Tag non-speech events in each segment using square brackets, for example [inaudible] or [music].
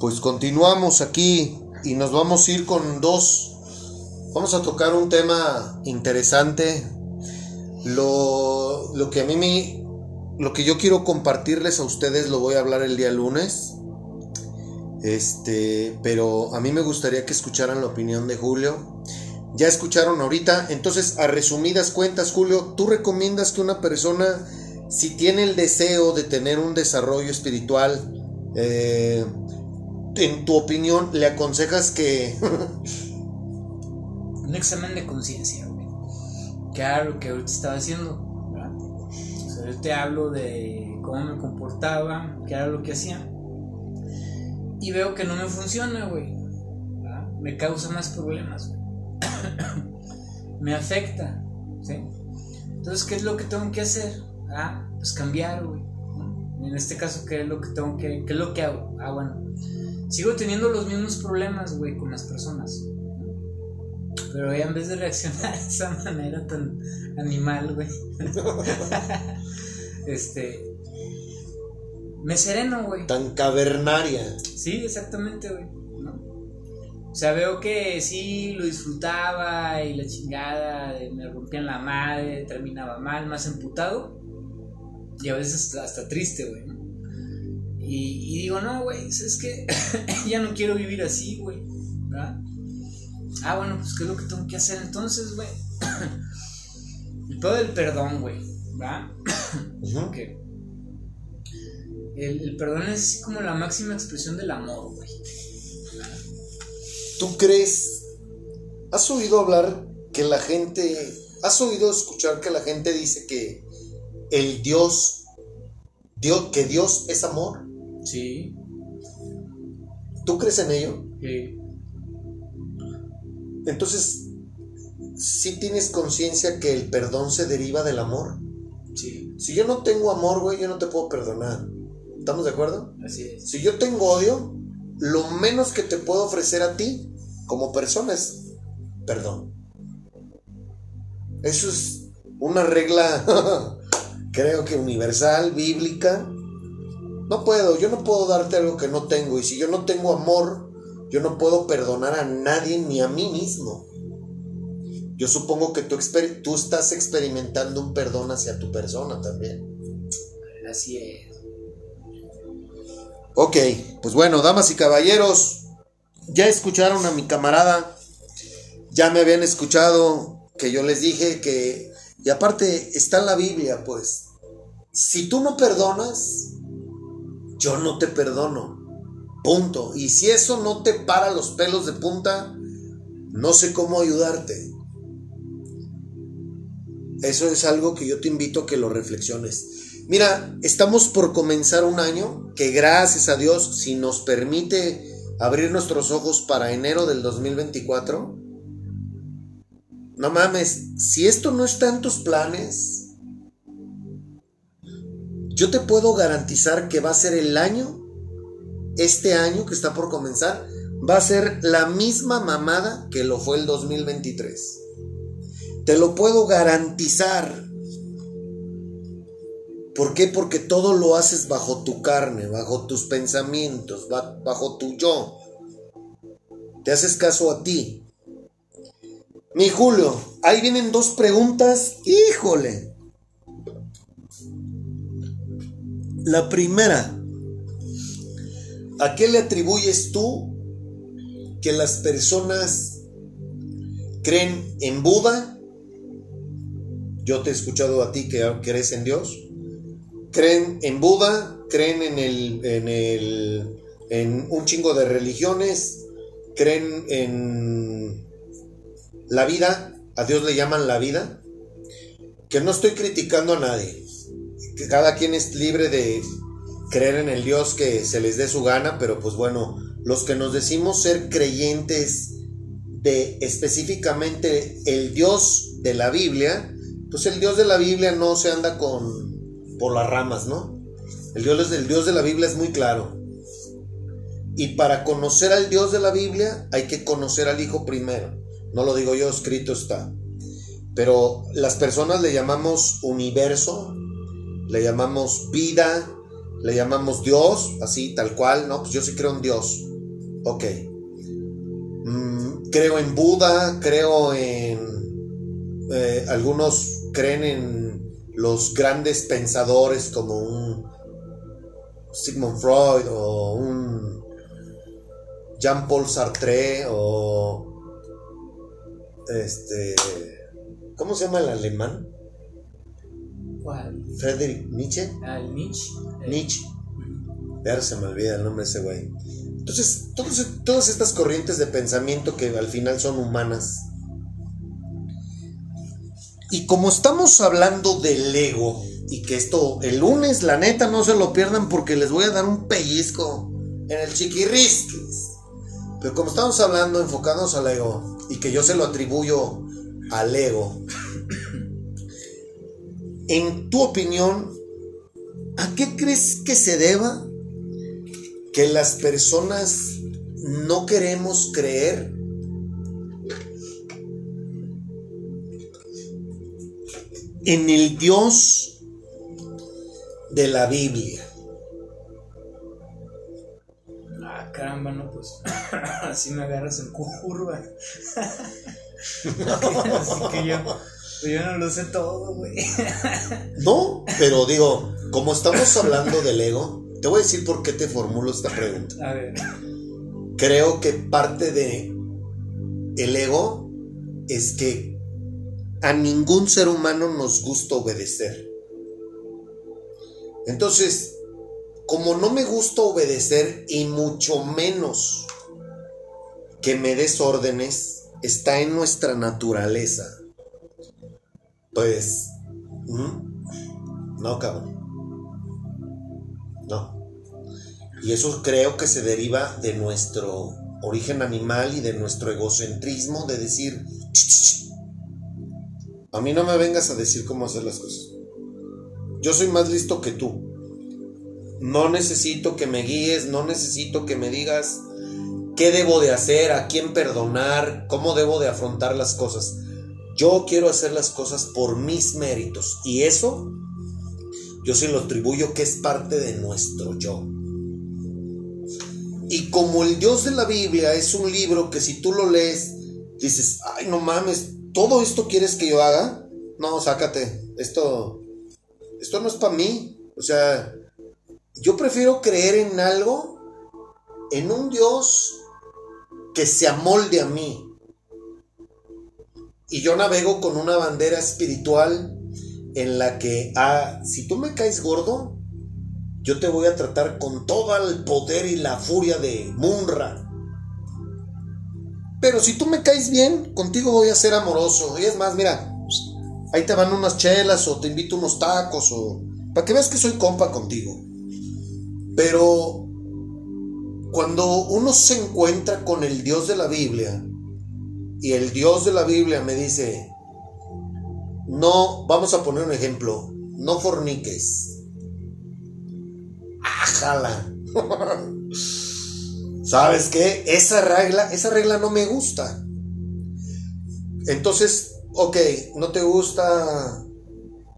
pues continuamos aquí y nos vamos a ir con dos. Vamos a tocar un tema interesante. Lo, lo que a mí me. Lo que yo quiero compartirles a ustedes lo voy a hablar el día lunes. Este, pero a mí me gustaría que escucharan la opinión de Julio. Ya escucharon ahorita, entonces a resumidas cuentas, Julio, ¿tú recomiendas que una persona, si tiene el deseo de tener un desarrollo espiritual, eh, en tu opinión, le aconsejas que... un examen de conciencia, güey. Lo que ahorita estaba haciendo. Yo te hablo de cómo me comportaba, qué era lo que hacía. Y veo que no me funciona, güey. Me causa más problemas, güey. [coughs] me afecta, ¿sí? Entonces, ¿qué es lo que tengo que hacer? Ah, pues cambiar, güey. En este caso, ¿qué es lo que tengo que, qué es lo que hago? Ah, bueno, sigo teniendo los mismos problemas, güey, con las personas. Pero en vez de reaccionar de esa manera tan animal, güey. [laughs] este. Me sereno, güey. Tan cavernaria. Sí, exactamente, güey. O sea, veo que sí lo disfrutaba y la chingada, me rompían la madre, terminaba mal, más emputado. Y a veces hasta triste, güey. Y, digo, no, güey, es que [laughs] ya no quiero vivir así, güey. Ah, bueno, pues qué es lo que tengo que hacer entonces, güey. [clears throat] El pedo del perdón, güey. ¿verdad? [clears throat] el, el, perdón es como la máxima expresión del amor, güey. ¿Tú crees? ¿Has oído hablar que la gente... ¿Has oído escuchar que la gente dice que el Dios, Dios que Dios es amor? Sí. ¿Tú crees en ello? Sí. Entonces, ¿sí tienes conciencia que el perdón se deriva del amor? Sí. Si yo no tengo amor, güey, yo no te puedo perdonar. ¿Estamos de acuerdo? Así es. Si yo tengo odio, lo menos que te puedo ofrecer a ti como persona es perdón. Eso es una regla, [laughs] creo que universal, bíblica, no puedo, yo no puedo darte algo que no tengo. Y si yo no tengo amor, yo no puedo perdonar a nadie ni a mí mismo. Yo supongo que tú, tú estás experimentando un perdón hacia tu persona también. Así es. Ok, pues bueno, damas y caballeros, ya escucharon a mi camarada, ya me habían escuchado que yo les dije que, y aparte está en la Biblia, pues, si tú no perdonas, yo no te perdono. Punto. Y si eso no te para los pelos de punta, no sé cómo ayudarte. Eso es algo que yo te invito a que lo reflexiones. Mira, estamos por comenzar un año que gracias a Dios, si nos permite abrir nuestros ojos para enero del 2024, no mames, si esto no está en tus planes, yo te puedo garantizar que va a ser el año, este año que está por comenzar, va a ser la misma mamada que lo fue el 2023. Te lo puedo garantizar. ¿Por qué? Porque todo lo haces bajo tu carne, bajo tus pensamientos, bajo tu yo. Te haces caso a ti. Mi Julio, ahí vienen dos preguntas. Híjole. La primera, ¿a qué le atribuyes tú que las personas creen en Buda? Yo te he escuchado a ti que crees en Dios. ¿Creen en Buda? ¿Creen en el, en el, en un chingo de religiones? ¿Creen en la vida? ¿A Dios le llaman la vida? Que no estoy criticando a nadie que cada quien es libre de creer en el Dios que se les dé su gana, pero pues bueno, los que nos decimos ser creyentes de específicamente el Dios de la Biblia, pues el Dios de la Biblia no se anda con por las ramas, ¿no? El Dios, el Dios de la Biblia es muy claro. Y para conocer al Dios de la Biblia hay que conocer al Hijo primero. No lo digo yo, escrito está. Pero las personas le llamamos universo, le llamamos vida, le llamamos Dios, así, tal cual, ¿no? Pues yo sí creo en Dios. Ok. Mm, creo en Buda, creo en... Eh, algunos creen en los grandes pensadores como un Sigmund Freud o un Jean-Paul Sartre o este ¿cómo se llama el alemán? ¿Cuál? Friedrich Nietzsche. Ah, Nietzsche. Nietzsche. Ya se me olvida el nombre de ese güey. Entonces, todas estas corrientes de pensamiento que al final son humanas. Y como estamos hablando del ego, y que esto, el lunes, la neta, no se lo pierdan porque les voy a dar un pellizco en el chiquirrisquis. Pero como estamos hablando, enfocados al ego, y que yo se lo atribuyo al ego, en tu opinión, ¿a qué crees que se deba que las personas no queremos creer en el Dios de la Biblia. Ah, caramba, no, pues [laughs] así me agarras en curva. [laughs] [laughs] así que yo, yo no lo sé todo, güey. [laughs] no, pero digo, como estamos hablando del ego, te voy a decir por qué te formulo esta pregunta. A ver. Creo que parte de el ego es que a ningún ser humano nos gusta obedecer. Entonces, como no me gusta obedecer y mucho menos que me des órdenes, está en nuestra naturaleza. Pues, no, cabrón. No. Y eso creo que se deriva de nuestro origen animal y de nuestro egocentrismo de decir, a mí no me vengas a decir cómo hacer las cosas. Yo soy más listo que tú. No necesito que me guíes, no necesito que me digas qué debo de hacer, a quién perdonar, cómo debo de afrontar las cosas. Yo quiero hacer las cosas por mis méritos y eso yo sí lo atribuyo que es parte de nuestro yo. Y como el Dios de la Biblia es un libro que si tú lo lees, dices, ay, no mames, ¿todo esto quieres que yo haga? No, sácate, esto esto no es para mí. O sea, yo prefiero creer en algo, en un Dios que se amolde a mí. Y yo navego con una bandera espiritual en la que, ah, si tú me caes gordo, yo te voy a tratar con todo el poder y la furia de Munra. Pero si tú me caes bien, contigo voy a ser amoroso. Y es más, mira, ahí te van unas chelas o te invito unos tacos o para que veas que soy compa contigo. Pero cuando uno se encuentra con el Dios de la Biblia y el Dios de la Biblia me dice, no, vamos a poner un ejemplo, no forniques. ¡Ájala! [laughs] ¿Sabes qué? Esa regla, esa regla no me gusta. Entonces, ok, no te gusta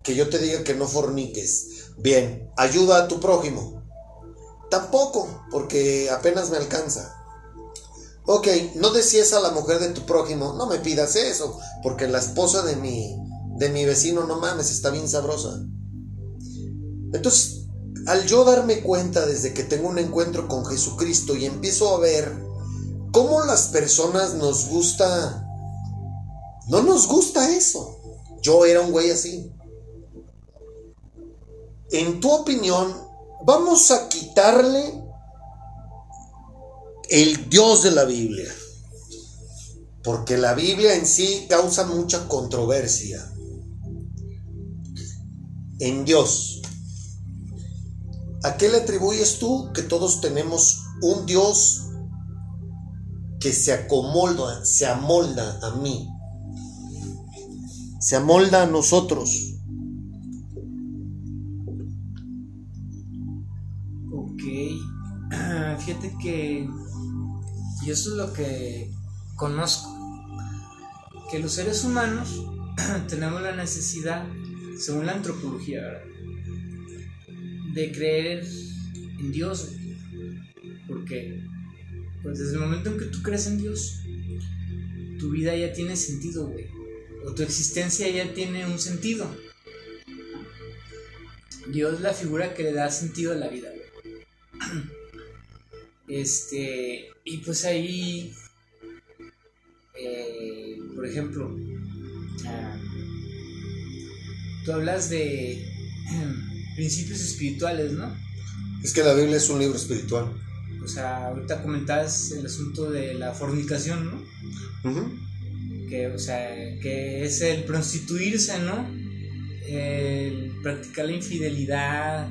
que yo te diga que no forniques. Bien, ayuda a tu prójimo. Tampoco, porque apenas me alcanza. Ok, no decías a la mujer de tu prójimo, no me pidas eso, porque la esposa de mi, de mi vecino, no mames, está bien sabrosa. Entonces, al yo darme cuenta desde que tengo un encuentro con Jesucristo y empiezo a ver cómo las personas nos gusta no nos gusta eso. Yo era un güey así. En tu opinión, vamos a quitarle el Dios de la Biblia. Porque la Biblia en sí causa mucha controversia. En Dios. ¿A qué le atribuyes tú que todos tenemos un Dios que se acomoda, se amolda a mí? se amolda a nosotros. Ok, [clears throat] fíjate que y eso es lo que conozco, que los seres humanos [clears throat] tenemos la necesidad, según la antropología, de creer en Dios. Porque, pues desde el momento en que tú crees en Dios, tu vida ya tiene sentido, güey. O tu existencia ya tiene un sentido. Dios es la figura que le da sentido a la vida, güey. [clears throat] Este, y pues ahí, eh, por ejemplo, ah, tú hablas de [clears throat] principios espirituales, ¿no? Es que la Biblia es un libro espiritual. O sea, ahorita comentabas el asunto de la fornicación, ¿no? Que, o sea, que es el prostituirse, ¿no? El practicar la infidelidad,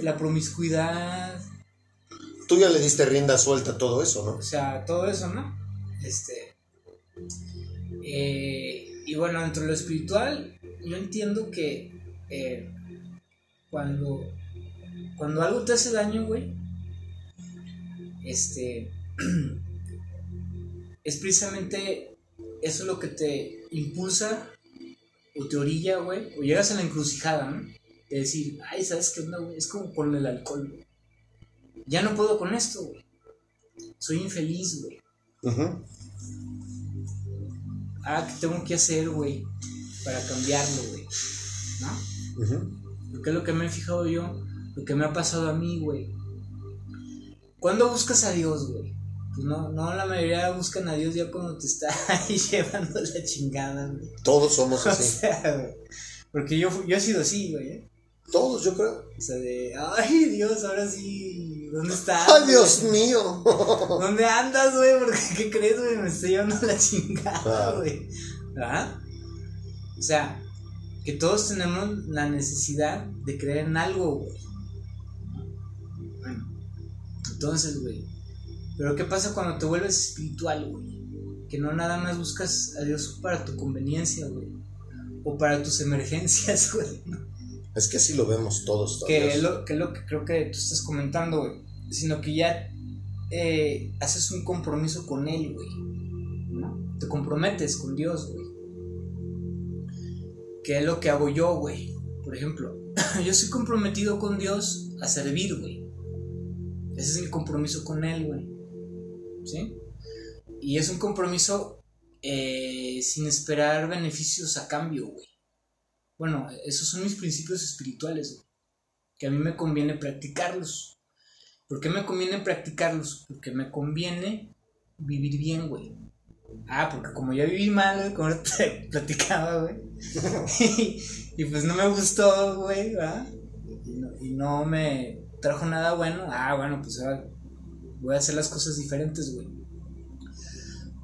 la promiscuidad, tú ya le diste rienda suelta a todo eso, ¿no? O sea, todo eso, ¿no? Este. Eh, y bueno, dentro de lo espiritual, yo entiendo que eh, cuando, cuando algo te hace daño, güey, este. [clears throat] es precisamente eso lo que te impulsa o te orilla, güey, o llegas a la encrucijada, ¿no? De decir, ay, ¿sabes qué onda, güey? Es como con el alcohol, güey ya no puedo con esto, güey. Soy infeliz, güey. Ah, ¿qué tengo que hacer, güey? Para cambiarlo, güey. ¿No? Porque es lo que me he fijado yo, lo que me ha pasado a mí, güey. ¿Cuándo buscas a Dios, güey? Pues no, no, la mayoría buscan a Dios ya cuando te está [laughs] ahí llevando la chingada, güey. Todos somos [laughs] así. O sea, porque yo, yo he sido así, güey. ¿eh? Todos, yo creo. O sea, de, ay Dios, ahora sí, ¿dónde estás? ¡Ay, Dios mío! [laughs] ¿Dónde andas, güey? Porque, ¿qué crees, güey? Me estoy llevando la chingada, güey. ¿Ah? O sea, que todos tenemos la necesidad de creer en algo, güey. Bueno, entonces, güey. Pero ¿qué pasa cuando te vuelves espiritual, güey? Que no nada más buscas a Dios para tu conveniencia, güey. O para tus emergencias, [laughs] güey. Es que así lo vemos todos. Que es, lo, que lo que creo que tú estás comentando, güey. Sino que ya eh, haces un compromiso con Él, güey. ¿no? Te comprometes con Dios, güey. Que es lo que hago yo, güey. Por ejemplo, [clears throat] yo estoy comprometido con Dios a servir, güey. Ese es mi compromiso con Él, güey. ¿Sí? Y es un compromiso eh, sin esperar beneficios a cambio, güey. Bueno, esos son mis principios espirituales, que a mí me conviene practicarlos. ¿Por qué me conviene practicarlos? Porque me conviene vivir bien, güey. Ah, porque como ya viví mal, güey, como te [laughs] platicaba, güey. [laughs] y, pues no me gustó, güey, ¿verdad? Y no, me trajo nada bueno. Ah, bueno, pues ahora voy a hacer las cosas diferentes, güey.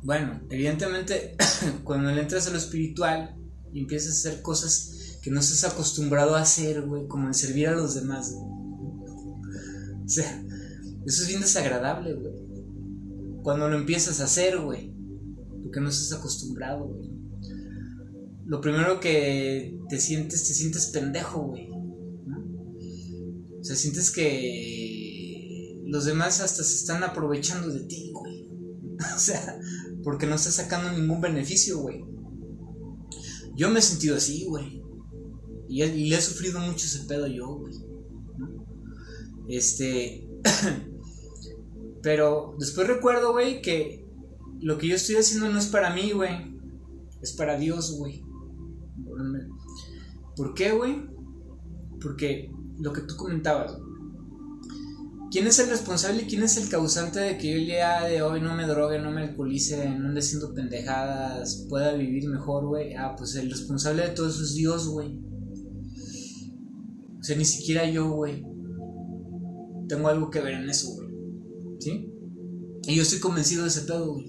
Bueno, evidentemente, [coughs] cuando le entras a lo espiritual y empiezas a hacer cosas que no estás acostumbrado a hacer, güey, como en servir a los demás. O sea, eso es bien desagradable, güey. Cuando lo empiezas a hacer, güey, porque no estás acostumbrado, güey. Lo primero que te sientes, te sientes pendejo, güey. O sea, sientes que los demás hasta se están aprovechando de ti, güey. [laughs] O sea, porque no estás sacando ningún beneficio, güey. Yo me he sentido así, güey. Y, le he sufrido mucho ese pedo yo, güey. Este. [clears throat] Pero después recuerdo, güey, que lo que yo estoy haciendo no es para mí, güey. Es para Dios, güey. ¿Por qué, güey? Porque lo que tú comentabas. ¿Quién es el responsable y quién es el causante de que yo el día de hoy no me drogue, no me alcoholice, no ande haciendo pendejadas, pueda vivir mejor, güey? Ah, pues el responsable de todo eso es Dios, güey. O sea, ni siquiera yo, güey, tengo algo que ver en eso, güey. ¿Sí? Y yo estoy convencido de ese pedo, güey.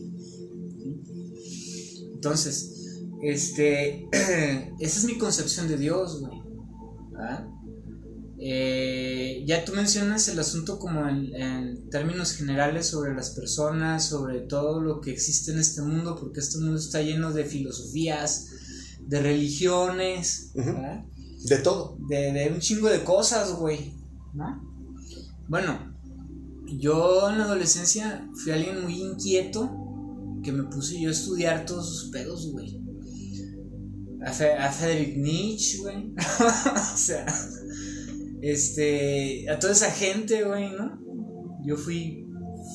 Entonces, este, [clears throat] esa es mi concepción de Dios, güey. ¿Ah? Eh, ya tú mencionas el asunto como en, en, términos generales sobre las personas, sobre todo lo que existe en este mundo, porque este mundo está lleno de filosofías, de religiones. De todo. De, un chingo de cosas, güey. ¿No? Bueno, yo en la adolescencia fui alguien muy inquieto que me puse yo a estudiar todos sus pedos, güey. A, Fe a Nietzsche, güey. [laughs] o sea, Este, a toda esa gente, güey, ¿no? Yo fui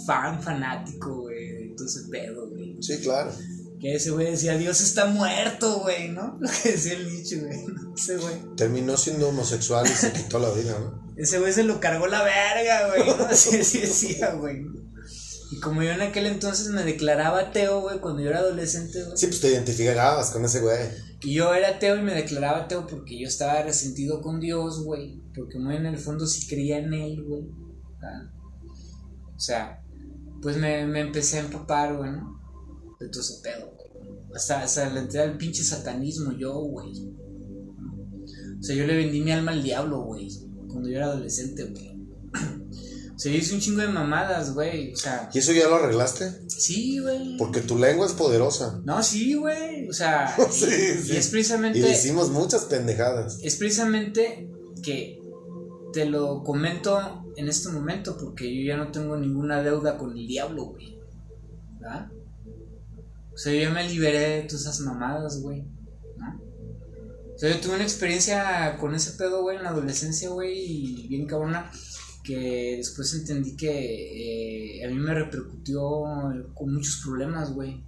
fan, fanático, güey, de todo ese pedo, güey. Sí, claro. Que ese güey decía, Dios está muerto, güey, ¿no? [laughs] Lo que decía el Nietzsche, güey. Ese güey. Terminó siendo homosexual y se quitó la vida, ¿no? Ese güey se lo cargó la verga, güey, ¿no? [laughs] Así, así decía, güey. Y como yo en aquel entonces me declaraba ateo, güey, cuando yo era adolescente, güey. Sí, pues te identificabas con ese güey. Y yo era ateo y me declaraba ateo porque yo estaba resentido con Dios, güey. Porque muy en el fondo sí creía en él, güey. O sea, pues me, me empecé a empapar, güey, ¿no? De todo ese pedo, Hasta, hasta le entré al pinche satanismo yo, güey. O sea, yo le vendí mi alma al diablo, güey. Cuando yo era adolescente, güey. O sea, yo hice un chingo de mamadas, güey. O sea, ¿Y eso ya lo arreglaste? sí, güey. Porque tu lengua es poderosa. No, sí, güey. O sea, [laughs] y, Sí, y es Y precisamente. decimos muchas pendejadas. Es precisamente que te lo comento en este momento porque yo ya no tengo ninguna deuda con el diablo, güey. ¿Verdad? O sea, yo me liberé de todas esas mamadas, güey. ¿no? O sea, yo tuve una experiencia con ese pedo, güey, en la adolescencia, güey, y bien cabrona, que después entendí que eh, a mí me repercutió con muchos problemas, güey.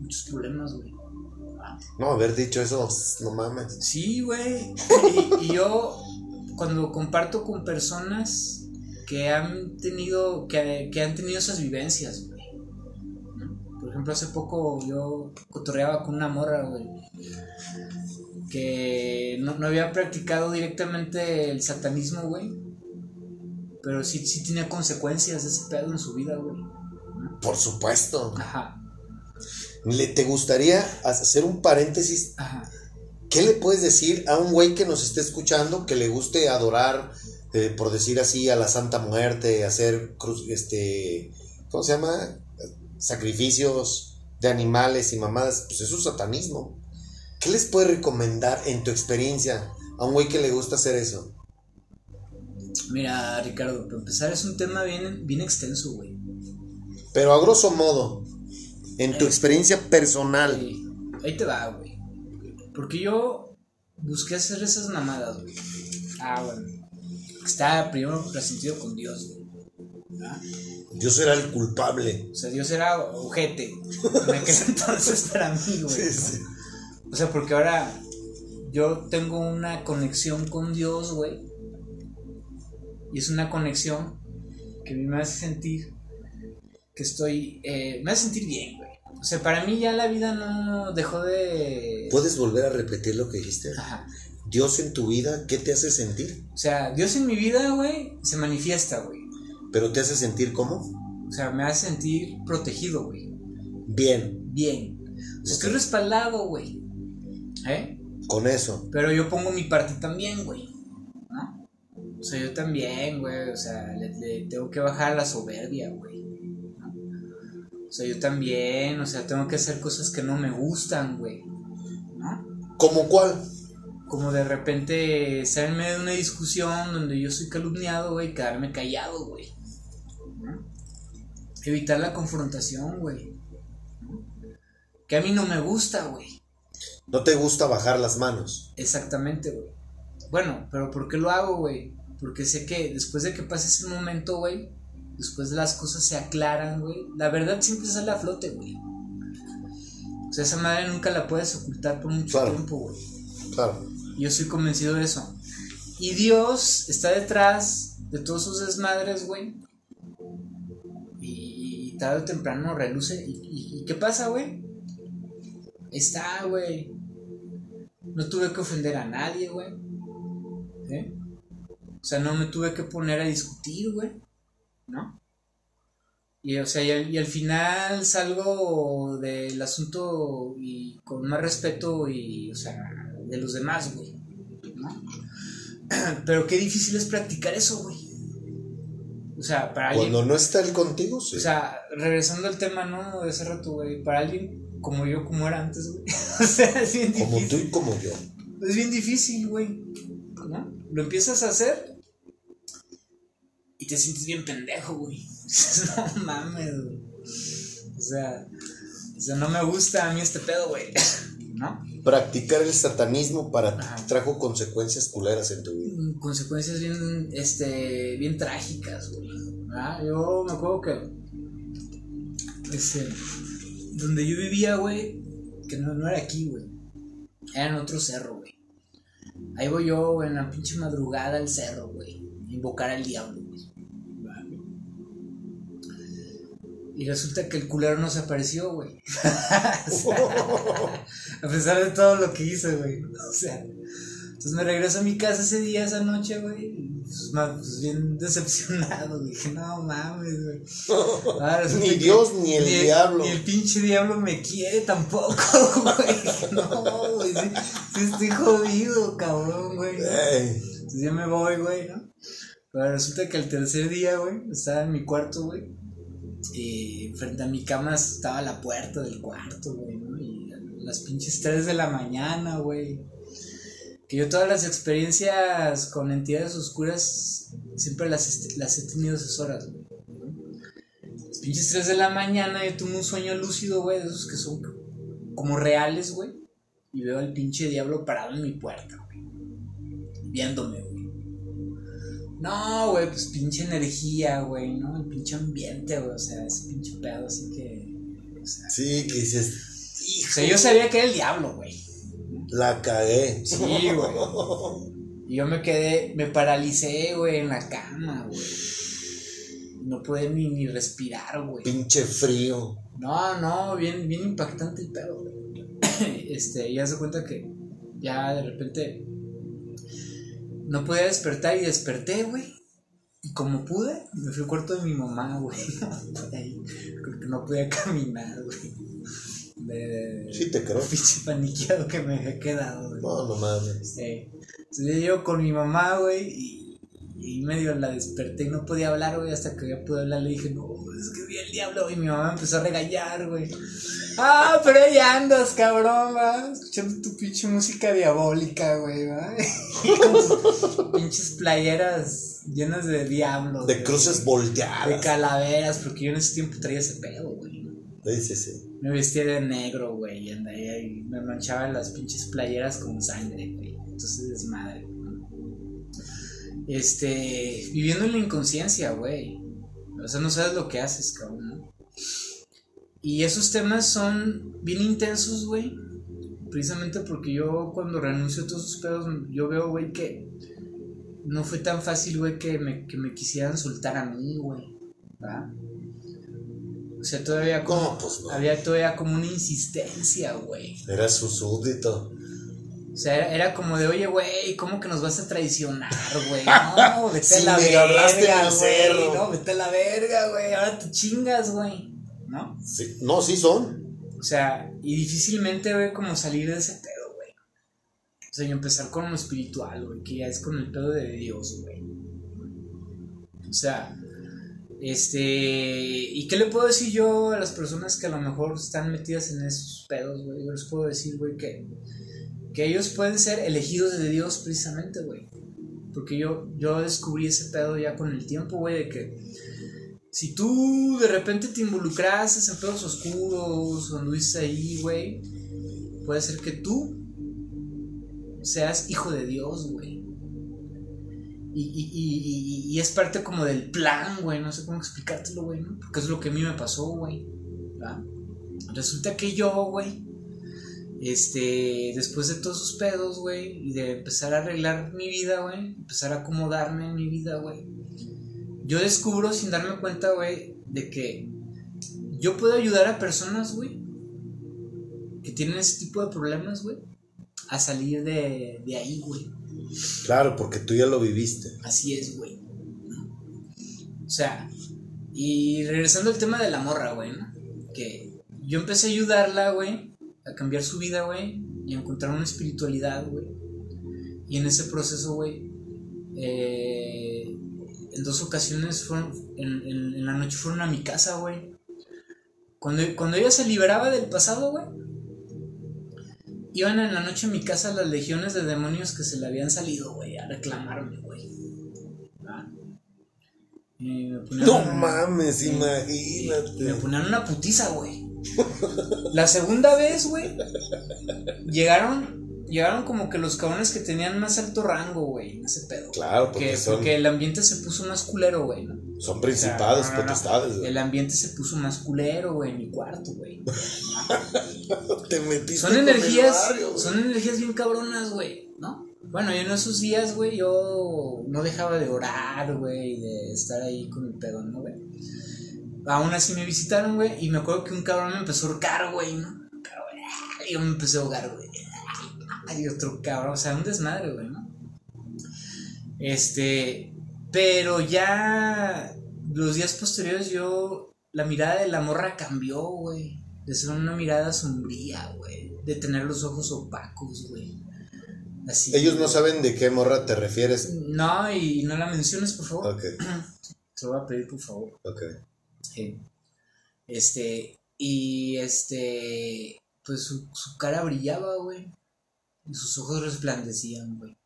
Muchos problemas, güey. No, haber dicho eso, no mames. Sí, güey. Y, y yo, cuando comparto con personas que han tenido, que, que han tenido esas vivencias. Por ejemplo, hace poco yo cotorreaba con una morra, güey. Que no, no había practicado directamente el satanismo, güey. Pero sí, sí tenía consecuencias de ese pedo en su vida, güey. Por supuesto. Ajá, ¿Le, ¿Te gustaría hacer un paréntesis? ajá. ¿Qué le puedes decir a un güey que nos esté escuchando que le guste adorar, eh, por decir así, a la Santa Muerte, hacer cruz, este, ¿cómo se llama? Sacrificios de animales y mamadas, pues eso es satanismo. ¿Qué les puedes recomendar en tu experiencia a un güey que le gusta hacer eso? Mira, Ricardo, para empezar es un tema bien, bien extenso, güey. Pero a grosso modo, en tu Eh, experiencia personal, ahí te va, güey. Porque yo busqué hacer esas mamadas, güey. Ah, bueno. Estaba primero resentido con Dios, güey. Yo será el culpable. O sea, Dios era ojete. En aquel [laughs] entonces para mí, güey. Sí, sí. O sea, porque ahora yo tengo una conexión con Dios, güey. Y es una conexión que a mí me hace sentir que estoy. eh, me hace sentir bien, güey. O sea, para mí ya la vida no dejó de. ¿Puedes volver a repetir lo que dijiste? Ajá. Dios en tu vida, ¿qué te hace sentir? O sea, Dios en mi vida, güey, se manifiesta, güey. ¿Pero te hace sentir cómo? O sea, me hace sentir protegido, güey. Bien, Bien. O sea, estoy respaldado, güey. ¿Eh? con eso. Pero yo pongo mi parte también, güey. ¿No? O sea, yo también, güey. O sea, le, le tengo que bajar la soberbia, güey. ¿no? O sea, yo también. O sea, tengo que hacer cosas que no me gustan, güey. ¿No? ¿Cómo cuál? Como de repente estar en medio de una discusión donde yo soy calumniado, güey, quedarme callado, güey. Evitar la confrontación, güey. Que a mí no me gusta, güey. No te gusta bajar las manos. Exactamente, güey. Bueno, pero ¿por qué lo hago, güey? Porque sé que después de que pase ese momento, güey, después las cosas se aclaran, güey, la verdad siempre sale a flote, güey. O sea, esa madre nunca la puedes ocultar por mucho Claro. tiempo, güey. Claro. Yo soy convencido de eso. Y Dios está detrás de todos sus desmadres, güey. Tarde o temprano reluce. ¿Y, y- y qué pasa, güey? Está, güey. No tuve que ofender a nadie, güey. ¿Eh? O sea, no me tuve que poner a discutir, güey. ¿No? Y, o sea, y al, y al final salgo del asunto y con más respeto y, o sea, de los demás, güey. ¿no? [clears throat] Pero qué difícil es practicar eso, güey. O sea, para alguien. Cuando no está él contigo, sí. O sea, regresando al tema, ¿no? De hace rato, güey. Para alguien como yo, como era antes, güey. [laughs] o sea, es bien como difícil. tú y como yo. Es bien difícil, güey. ¿No? Lo empiezas a hacer y te sientes bien pendejo, güey. [laughs] No mames, güey. O sea, o sea, no me gusta a mí este pedo, güey. [laughs] ¿No? Practicar el satanismo para ti trajo consecuencias culeras en tu vida. Mm, consecuencias bien, este, bien trágicas, güey. Yo me acuerdo que, este, donde yo vivía, güey, que no, no era aquí, güey, era en otro cerro, güey. Ahí voy yo, güey, en la pinche madrugada al cerro, güey, invocar al diablo, Y resulta que el culero no se apareció, güey. [laughs] a pesar de todo lo que hice, güey. O sea, entonces me regreso a mi casa ese día, esa noche, güey. Pues, pues, bien [laughs] decepcionado, Dije, no mames, güey. [laughs] ni Dios ni el diablo. Ni el pinche diablo me quiere tampoco, güey. No, güey. Sí, estoy jodido, cabrón, güey. Entonces ya me voy, güey, ¿no? Pero resulta que el tercer día, güey, estaba en mi cuarto, güey. Y frente a mi cama estaba la puerta del cuarto, güey, ¿no? Y las pinches 3 de la mañana, güey. Que yo todas las experiencias con entidades oscuras siempre las, las he tenido esas horas, güey. Las pinches 3 de la mañana yo tuve un sueño lúcido, güey, de esos que son como reales, güey. Y veo al pinche diablo parado en mi puerta, güey. Viéndome, güey. No, güey, pues pinche energía, güey, ¿no? El pinche ambiente, güey, o sea, ese pinche pedo, así que. O sea, sí, que dices. O sea, yo sabía que era el diablo, güey. La cagué. Sí, güey. Y yo me quedé, me paralicé, güey, en la cama, güey. No pude ni, ni respirar, güey. Pinche frío. No, no, bien, bien impactante el pedo, güey. [clears throat] Este, ya se cuenta que ya de repente no podía despertar y desperté, güey. Y como pude, me fui al cuarto de mi mamá, güey. [laughs] Porque no podía caminar, güey. De, sí, te creo. Pinche paniqueado que me había quedado, güey. No, no mames. Sí. Entonces yo con mi mamá, güey, y, y medio la desperté y no podía hablar, güey, hasta que ya pude hablar. Le dije, no, es que vi el diablo. Y mi mamá empezó a regañar, güey. Ah, pero ahí andas, cabrón, va. Escuchando tu pinche música diabólica, güey, va. [laughs] con pinches playeras llenas de diablos. De cruces volteadas. De calaveras, porque yo en ese tiempo traía ese pedo, güey. Sí, sí, sí. Me vestía de negro, güey, y ahí me manchaba las pinches playeras con sangre, güey. Entonces desmadre, Este, viviendo en la inconsciencia, güey. O sea, no sabes lo que haces, cabrón, ¿no? Y esos temas son bien intensos, güey. Precisamente porque yo cuando renuncio a todos esos pedos, yo veo, güey, que no fue tan fácil, güey, que me, que me quisieran soltar a mí, güey. ¿Va? O sea, todavía como, pues había todavía como una insistencia, güey. Era su súbdito. O sea, era, como de, oye, güey, ¿cómo que nos vas a traicionar, güey? [laughs] No, vete a la verga, güey. No, vete a la verga, güey. Ahora te chingas, güey. ¿no? Sí, no, sí son. O sea, y difícilmente, güey, como salir de ese pedo, güey. O sea, y empezar con lo espiritual, güey, que ya es con el pedo de Dios, güey. O sea, este, ¿y qué le puedo decir yo a las personas que a lo mejor están metidas en esos pedos, güey? Yo les puedo decir, güey, que, que ellos pueden ser elegidos de Dios precisamente, güey. Porque yo, yo descubrí ese pedo ya con el tiempo, güey, de que si tú de repente te involucras en pedos oscuros o anduviste ahí, güey, puede ser que tú seas hijo de Dios, güey. Y, y, y, y, es parte como del plan, güey. No sé cómo explicártelo, güey, ¿no? Porque es lo que a mí me pasó, güey. Resulta que yo, güey, este, después de todos esos pedos, güey, y de empezar a arreglar mi vida, güey, empezar a acomodarme en mi vida, güey yo descubro sin darme cuenta, güey, de que yo puedo ayudar a personas, güey, que tienen ese tipo de problemas, güey, a salir de, de ahí, güey. Claro, porque tú ya lo viviste. Así es, güey. O sea, y regresando al tema de la morra, güey, ¿no? Que yo empecé a ayudarla, güey, a cambiar su vida, güey, y a encontrar una espiritualidad, güey. Y en ese proceso, güey, eh, en dos ocasiones fueron, en, la noche fueron a mi casa, güey. Cuando, cuando ella se liberaba del pasado, güey, iban en la noche a mi casa las legiones de demonios que se le habían salido, güey, a reclamarme, güey. no mames, imagínate. Me ponían una putiza, güey. La segunda vez, güey, llegaron llegaron como que los cabrones que tenían más alto rango, güey, en ese pedo. Claro, porque, porque son, porque el ambiente se puso más culero, güey, ¿no? son principados, O sea, no, no, no. potestades. güey. El ambiente se puso más culero, güey, en mi cuarto, güey. [laughs] Te metiste Son energías, barrio, son energías bien cabronas, güey, ¿no? Bueno, yo en esos días, güey, yo no dejaba de orar, güey, de estar ahí con el pedo, ¿no, güey? Aún así me visitaron, güey, y me acuerdo que un cabrón me empezó a ahorcar, güey, ¿no? Y yo me empecé a ahogar, güey. Y otro cabrón, o sea, un desmadre, güey, ¿no? Este, pero ya los días posteriores yo, la mirada de la morra cambió, güey. De ser una mirada sombría, güey. De tener los ojos opacos, güey. Así. Ellos no saben de qué morra te refieres. No, y no la menciones, por favor. Ok, Te lo voy a pedir, por favor. ok. Sí. Este, y este, pues su, su cara brillaba, güey. Y sus ojos resplandecían, güey.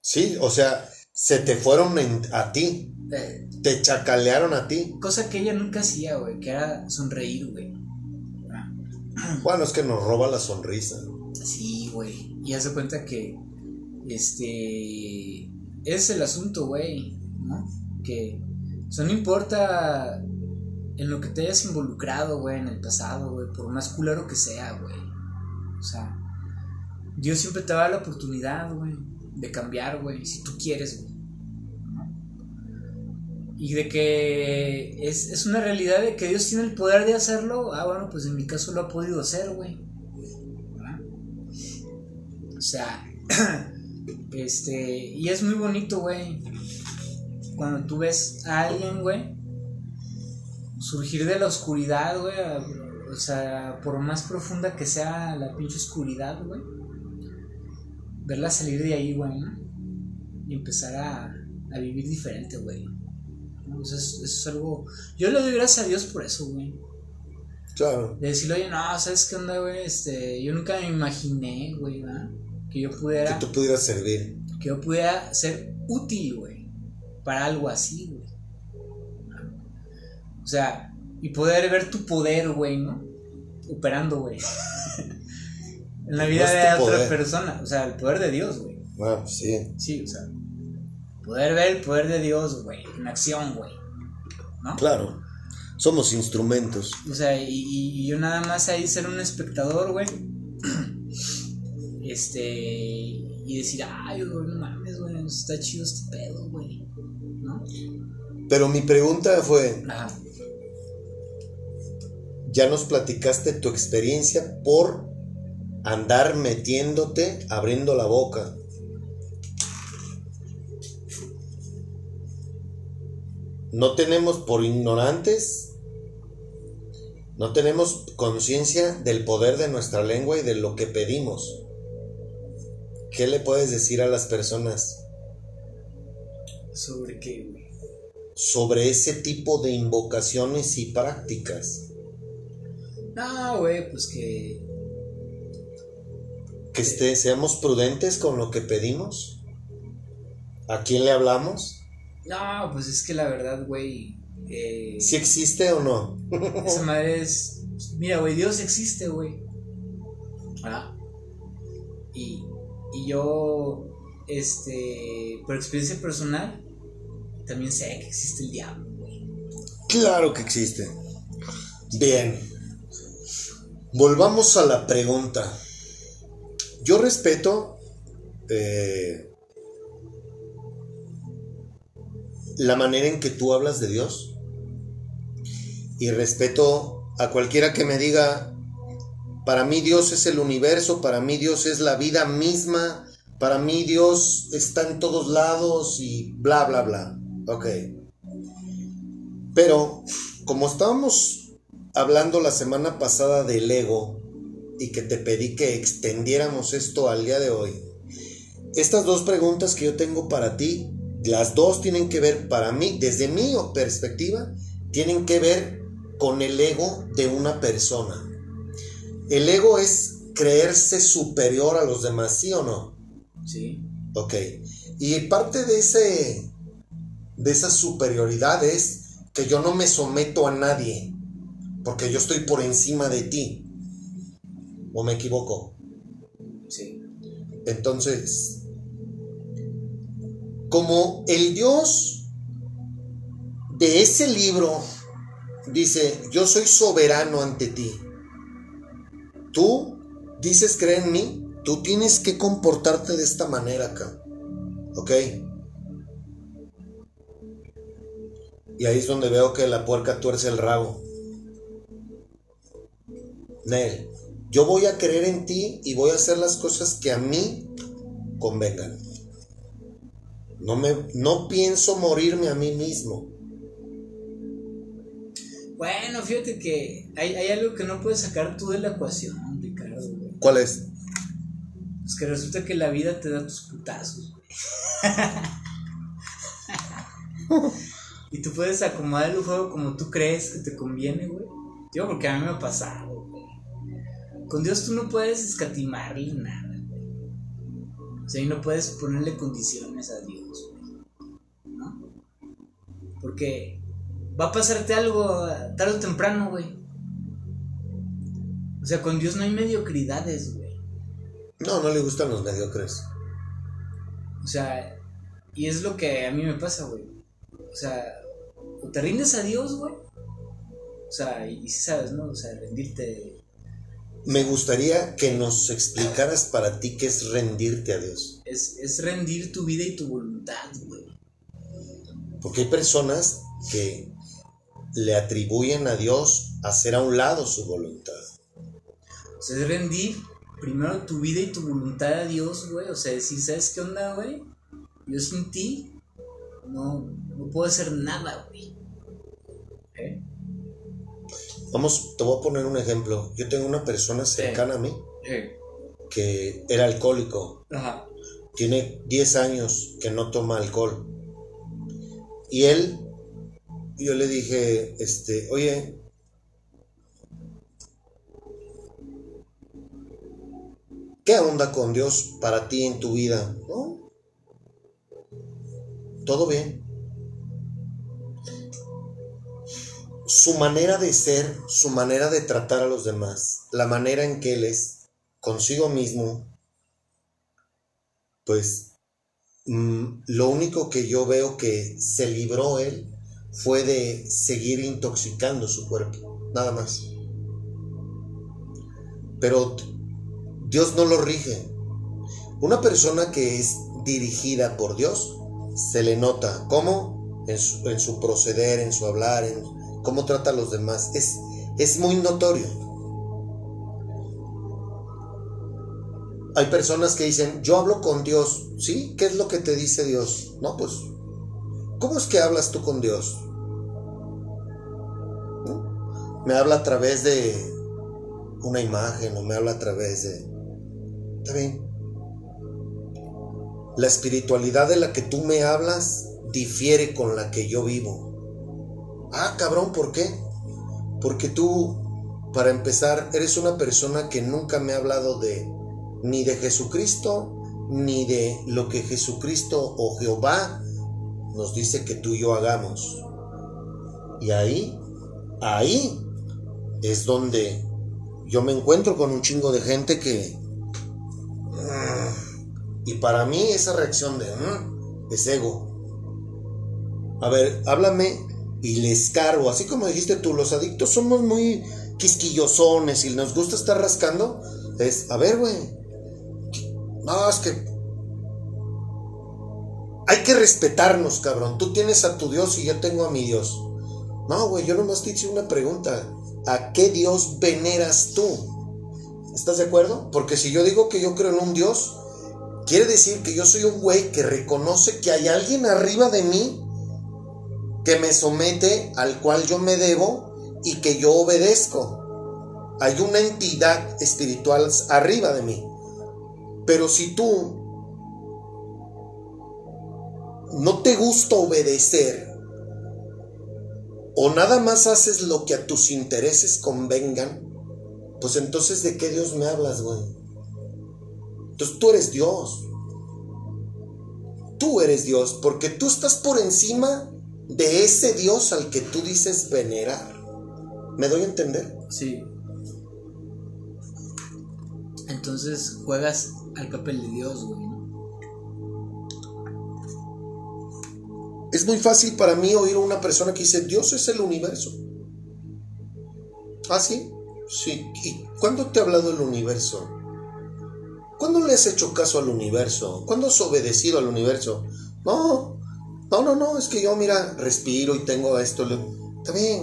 Sí, o sea, se te fueron en- a ti. Eh, Te chacalearon a ti. cosa que ella nunca hacía, güey, que era sonreír, güey. [clears throat] Bueno, es que nos roba la sonrisa. Sí, güey. Y haz de cuenta que, este, es el asunto, güey, ¿no? Que, o sea, no importa en lo que te hayas involucrado, güey, en el pasado, güey, por más culero que sea, güey. O sea, Dios siempre te da la oportunidad, güey, de cambiar, güey, si tú quieres, güey. Y de que es, es una realidad de que Dios tiene el poder de hacerlo. Ah, bueno, pues en mi caso lo ha podido hacer, güey. O sea, [clears throat] este, y es muy bonito, güey. Cuando tú ves a alguien, güey, surgir de la oscuridad, güey. O sea, por más profunda que sea la pinche oscuridad, güey. Verla salir de ahí, güey, ¿no? Y empezar a, a vivir diferente, güey. Eso es, eso es algo. Yo le doy gracias a Dios por eso, güey. Claro. De decirle, oye, no, ¿sabes qué onda, güey? Este, yo nunca me imaginé, güey, ¿verdad? Que yo Que pudiera, tú pudieras servir. que yo pudiera ser útil, güey, para algo así, güey. O sea, y poder ver tu poder, güey, ¿no? Operando, güey. [laughs] en la vida No de otra poder. persona, o sea, el poder de Dios, güey. Ah, sí. Sí, o sea, poder ver el poder de Dios, güey, en acción, güey. ¿No? Claro. Somos instrumentos. O sea, y- y yo nada más ahí ser un espectador, güey. [clears throat] Este. Y decir, ay, güey, no mames, güey, está chido este pedo, güey. ¿No? Pero mi pregunta fue, Ajá. ya nos platicaste tu experiencia por andar metiéndote, abriendo la boca. No tenemos por ignorantes, no tenemos conciencia del poder de nuestra lengua y de lo que pedimos. ¿Qué le puedes decir a las personas ¿Sobre qué, güey? sobre ese tipo de invocaciones y prácticas? No, güey, pues que. Que esté- seamos prudentes con lo que pedimos. ¿A quién le hablamos? No, pues es que la verdad, güey. Eh, ¿Si existe o no? [laughs] Esa madre es. Mira, güey, Dios existe, güey. ¿Ah? Y, y yo, este, por experiencia personal, también sé que existe el diablo, güey. Claro que existe. Bien. Volvamos a la pregunta. Yo respeto eh, la manera en que tú hablas de Dios. Y respeto a cualquiera que me diga, para mí Dios es el universo, para mí Dios es la vida misma, para mí Dios está en todos lados y bla, bla, bla. Ok. Pero, como estábamos hablando la semana pasada del ego y que te pedí que extendiéramos esto al día de hoy, estas dos preguntas que yo tengo para ti, las dos tienen que ver para mí, desde mi perspectiva, tienen que ver con el ego de una persona. El ego es creerse superior a los demás, ¿sí o no? Sí. Ok. Y parte de ese de esa superioridad es que yo no me someto a nadie, porque yo estoy por encima de ti. ¿O me equivoco? Entonces, como el Dios de ese libro dice, yo soy soberano ante ti, tú dices creer en mí, tú tienes que comportarte de esta manera acá. ¿Ok? Y ahí es donde veo que la puerca tuerce el rabo. Nel, yo voy a creer en ti y voy a hacer las cosas que a mí convengan. No, me, no pienso morirme a mí mismo. Bueno, fíjate que hay, hay algo que no puedes sacar tú de la ecuación, Ricardo. ¿Cuál es? Es que resulta que la vida te da tus putazos, güey. [laughs] y tú puedes acomodar el juego como tú crees que te conviene, güey. Digo, porque a mí me ha pasado, güey. Con Dios tú no puedes escatimarle nada, güey. O sea, y no puedes ponerle condiciones a Dios, güey. ¿No? Porque va a pasarte algo tarde o temprano, güey. O sea, con Dios no hay mediocridades, güey. No, no le gustan los mediocres. O sea, y es lo que a mí me pasa, güey. O sea, o te rindes a Dios, güey. O sea, y, si sabes, ¿no? O sea, rendirte. Me gustaría que nos explicaras para ti qué es rendirte a Dios. Es, es rendir tu vida y tu voluntad, güey. Porque hay personas que le atribuyen a Dios hacer a un lado su voluntad. O sea, es rendir primero tu vida y tu voluntad a Dios, güey. O sea, decir, ¿sabes qué onda, güey? Yo sin ti no, no puedo hacer nada, güey. ¿Eh? Vamos, te voy a poner un ejemplo. Yo tengo una persona cercana a mí Eh. que era alcohólico. Ajá. Tiene 10 años que no toma alcohol. Y él, yo le dije, este, oye, ¿qué onda con Dios para ti en tu vida? ¿No? Todo bien. Su manera de ser, su manera de tratar a los demás, la manera en que él es consigo mismo, pues mm, lo único que yo veo que se libró él fue de seguir intoxicando su cuerpo, nada más. Pero Dios no lo rige. Una persona que es dirigida por Dios se le nota. ¿Cómo? En su, proceder, en su hablar, en cómo trata a los demás. Es, es muy notorio. Hay personas que dicen, yo hablo con Dios. ¿Sí? ¿Qué es lo que te dice Dios? No, pues, ¿cómo es que hablas tú con Dios? Me habla a través de una imagen o me habla a través de... Está bien. La espiritualidad de la que tú me hablas difiere con la que yo vivo. Ah, cabrón, ¿por qué? Porque tú, para empezar, eres una persona que nunca me ha hablado de ni de Jesucristo, ni de lo que Jesucristo o Jehová nos dice que tú y yo hagamos. Y ahí, ahí es donde yo me encuentro con un chingo de gente que... Y para mí esa reacción de... Es ego. A ver, háblame y les cargo. Así como dijiste tú, los adictos somos muy quisquillosones y nos gusta estar rascando. Es, a ver, güey. No, es que... Hay que respetarnos, cabrón. Tú tienes a tu Dios y yo tengo a mi Dios. No, güey, yo nomás te hice una pregunta. ¿A qué Dios veneras tú? ¿Estás de acuerdo? Porque si yo digo que yo creo en un Dios, quiere decir que yo soy un güey que reconoce que hay alguien arriba de mí que me somete, al cual yo me debo y que yo obedezco. Hay una entidad espiritual arriba de mí. Pero si tú no te gusta obedecer, o nada más haces lo que a tus intereses convengan, pues entonces ¿de qué Dios me hablas, güey? Entonces tú eres Dios. Tú eres Dios, porque tú estás por encima de ese Dios al que tú dices venerar. ¿Me doy a entender? Sí. Entonces juegas al papel de Dios, güey. Es muy fácil para mí oír a una persona que dice, Dios es el universo. ¿Ah, sí? Sí. ¿Y cuándo te ha hablado el universo? ¿Cuándo le has hecho caso al universo? ¿Cuándo has obedecido al universo? No, no, no, no, es que yo, mira, respiro y tengo esto. Está bien,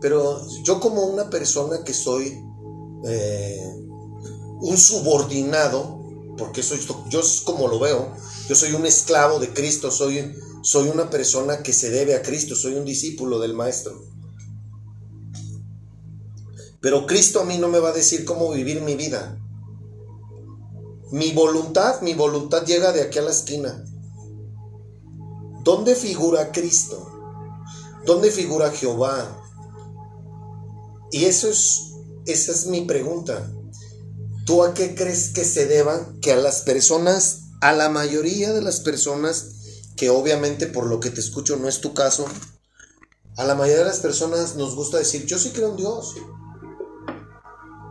pero yo como una persona que soy eh, un subordinado, porque soy, yo como lo veo, yo soy un esclavo de Cristo, soy, soy una persona que se debe a Cristo, soy un discípulo del Maestro. Pero Cristo a mí no me va a decir cómo vivir mi vida. Mi voluntad, mi voluntad llega de aquí a la esquina. ¿Dónde figura Cristo? ¿Dónde figura Jehová? Y eso es, esa es mi pregunta. ¿Tú a qué crees que se deba que a las personas, a la mayoría de las personas, que obviamente por lo que te escucho no es tu caso, a la mayoría de las personas nos gusta decir, yo sí creo en Dios.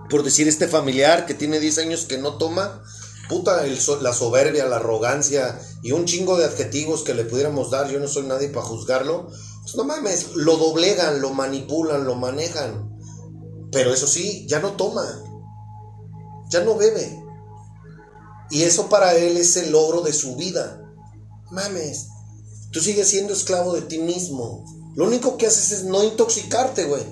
Por decir este familiar que tiene 10 años que no toma, puta, la soberbia, la arrogancia y un chingo de adjetivos que le pudiéramos dar, yo no soy nadie para juzgarlo, pues no mames, lo doblegan, lo manipulan, lo manejan. Pero eso sí, ya no toma, ya no bebe. Y eso para él es el logro de su vida. Mames, tú sigues siendo esclavo de ti mismo. Lo único que haces es no intoxicarte, güey.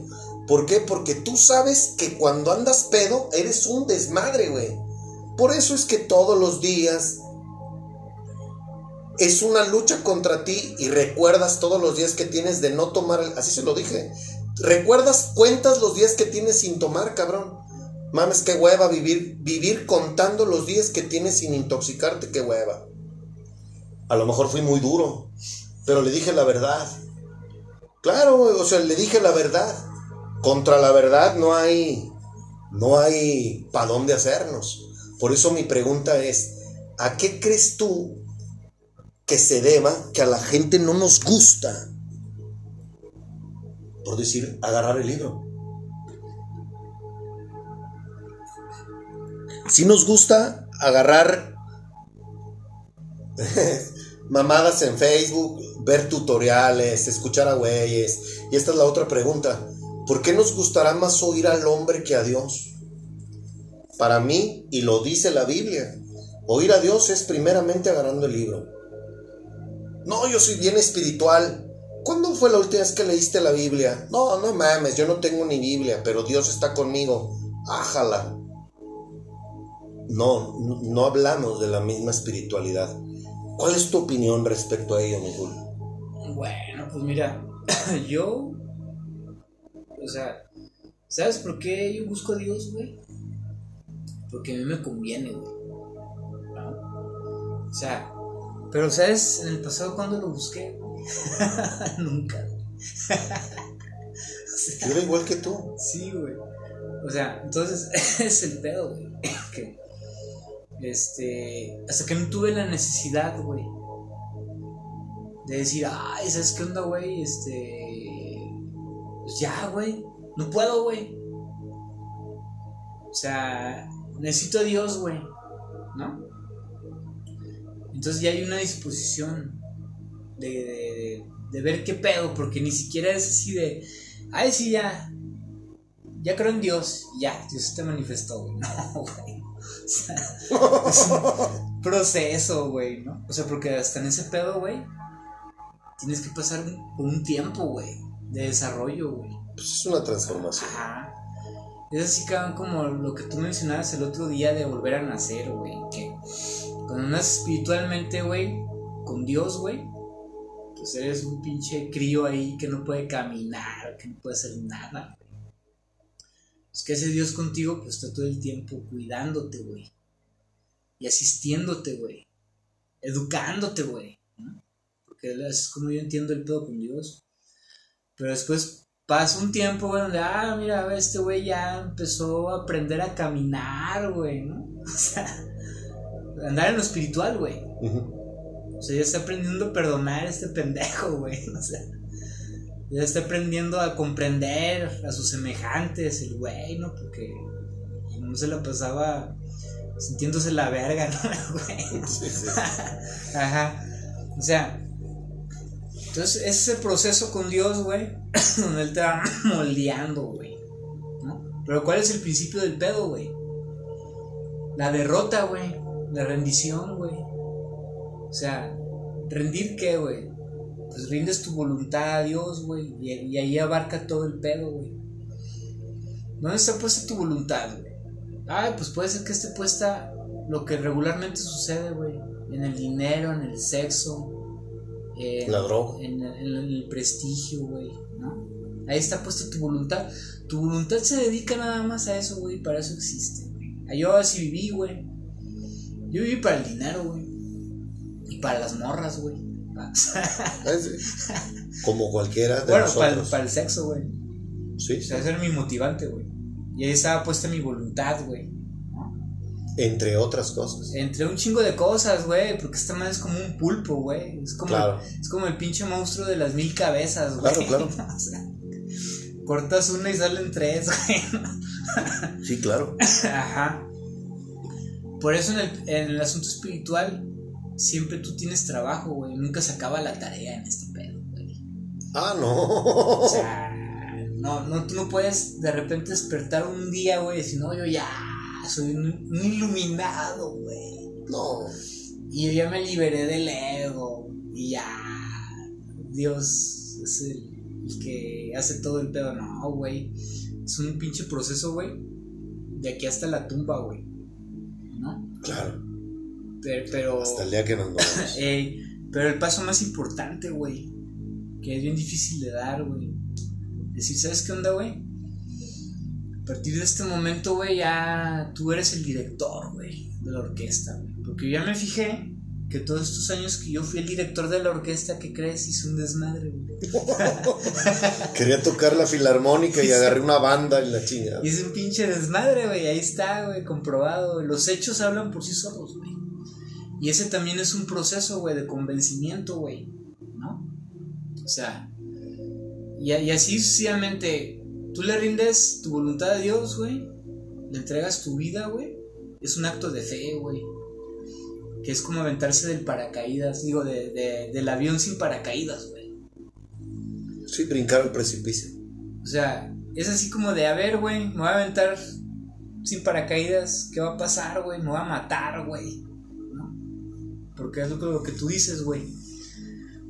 ¿Por qué? Porque tú sabes que cuando andas pedo eres un desmadre, güey. Por eso es que todos los días es una lucha contra ti y recuerdas todos los días que tienes de no tomar, así se lo dije. Recuerdas, cuentas los días que tienes sin tomar, cabrón. Mames, qué hueva vivir, vivir contando los días que tienes sin intoxicarte, qué hueva. A lo mejor fui muy duro, pero le dije la verdad. Claro, o sea, le dije la verdad. Contra la verdad no hay, no hay para dónde hacernos. Por eso mi pregunta es, ¿a qué crees tú que se deba que a la gente no nos gusta? Por decir, agarrar el libro. Si nos gusta agarrar [laughs] mamadas en Facebook, ver tutoriales, escuchar a güeyes. Y esta es la otra pregunta. ¿Por qué nos gustará más oír al hombre que a Dios? Para mí, y lo dice la Biblia, oír a Dios es primeramente agarrando el libro. No, yo soy bien espiritual. ¿Cuándo fue la última vez que leíste la Biblia? No, no mames, yo no tengo ni Biblia, pero Dios está conmigo. Ájala. No, no hablamos de la misma espiritualidad. ¿Cuál es tu opinión respecto a ello, Miguel? Bueno, pues mira, [coughs] yo. O sea, ¿sabes por qué yo busco a Dios, güey? Porque a mí me conviene, güey. O sea, pero ¿sabes en el pasado cuando lo busqué? [laughs] Nunca. [laughs] Yo era igual que tú. Sí, güey. O sea, entonces [laughs] es el pedo, güey. que, este, hasta que no tuve la necesidad, güey, de decir, ay, ¿sabes qué onda, güey? Este, pues ya, güey, no puedo, güey. O sea, necesito a Dios, güey, ¿no? Entonces ya hay una disposición de, de, ver qué pedo, porque ni siquiera es así de, ay, sí, ya, ya creo en Dios, ya, Dios te manifestó, güey, [laughs] no, güey. Sea, [laughs] es un proceso, güey, ¿no? O sea, porque hasta en ese pedo, güey, tienes que pasar un tiempo, güey, de desarrollo, güey. Pues es una transformación. Ajá. Es así como lo que tú mencionabas el otro día de volver a nacer, güey. Que cuando naces espiritualmente, güey, con Dios, güey, pues eres un pinche crío ahí que no puede caminar, que no puede hacer nada, güey. Pues que ese Dios contigo, pues está todo el tiempo cuidándote, güey. Y asistiéndote, güey. Educándote, güey. Porque es como yo entiendo el pedo con Dios. Pero después pasa un tiempo, güey, donde, ah, mira, este güey ya empezó a aprender a caminar, güey, ¿no? [laughs] O sea, andar en lo espiritual, güey. O sea, ya está aprendiendo a perdonar a este pendejo, güey. [laughs] O sea, ya está aprendiendo a comprender a sus semejantes, el güey, ¿no? Porque no se la pasaba sintiéndose la verga, [laughs] ¿no, güey? Sí, sí. [laughs] Ajá. O sea, entonces ese es el proceso con Dios, güey, [clears throat] donde Él te va [clears throat] moldeando, güey. ¿no? Pero ¿cuál es el principio del pedo, güey? La derrota, güey. La rendición, güey. O sea, ¿rendir qué, güey? Pues rindes tu voluntad a Dios, güey. Y, y ahí abarca todo el pedo, güey. ¿Dónde está puesta tu voluntad, güey? Ay, pues puede ser que esté puesta lo que regularmente sucede, güey. En el dinero, en el sexo, en, La droga. en, en el prestigio, güey, ¿no? Ahí está puesta tu voluntad. Tu voluntad se dedica nada más a eso, güey. Para eso existe, güey. Ah, Yo así viví, güey. Yo viví para el dinero, güey. Y para las morras, güey. [laughs] Como cualquiera de Bueno, para el, nosotros. para el sexo, güey. Sí, O sea, ese era mi motivante, güey. Y ahí estaba puesta mi voluntad, güey. Entre otras cosas. Entre un chingo de cosas, güey. Porque esta madre es como un pulpo, güey. Es como, Claro. es como el pinche monstruo de las mil cabezas, güey. Claro, claro. [laughs] O sea, cortas una y salen tres, [laughs] güey. Sí, claro. Ajá. Por eso en el, en el asunto espiritual, siempre tú tienes trabajo, güey. Nunca se acaba la tarea en este pedo, güey. Ah, no. O sea, [laughs] no, no, tú no puedes de repente despertar un día, güey, y decir, no, yo ya soy un, un iluminado, güey. No. Y yo ya me liberé del ego. Y ya. Dios es el, el que hace todo el pedo. No, güey. Es un pinche proceso, güey. De aquí hasta la tumba, güey. ¿No? Claro. Pero. pero Hasta el día que nos vamos. [laughs] Ey, pero el paso más importante, güey. Que es bien difícil de dar, güey. Decir, ¿sabes qué onda, güey? A partir de este momento, güey, ya tú eres el director, güey, de la orquesta, güey. Porque yo ya me fijé que todos estos años que yo fui el director de la orquesta, ¿qué crees? Hice un desmadre, güey. [laughs] Quería tocar la filarmónica y agarré una banda y la chingada. Hice un pinche desmadre, güey. Ahí está, güey, comprobado. Los hechos hablan por sí solos, güey. Y ese también es un proceso, güey, de convencimiento, güey. ¿No? O sea, y, y así sucesivamente, tú le rindes tu voluntad a Dios, güey. Le entregas tu vida, güey. Es un acto de fe, güey. Que es como aventarse del paracaídas, digo, de, de- del avión sin paracaídas, güey. Sí, brincar al precipicio. O sea, es así como de, a ver, güey, me voy a aventar sin paracaídas, ¿qué va a pasar, güey? Me voy a matar, güey. Porque es lo que, lo que tú dices, güey.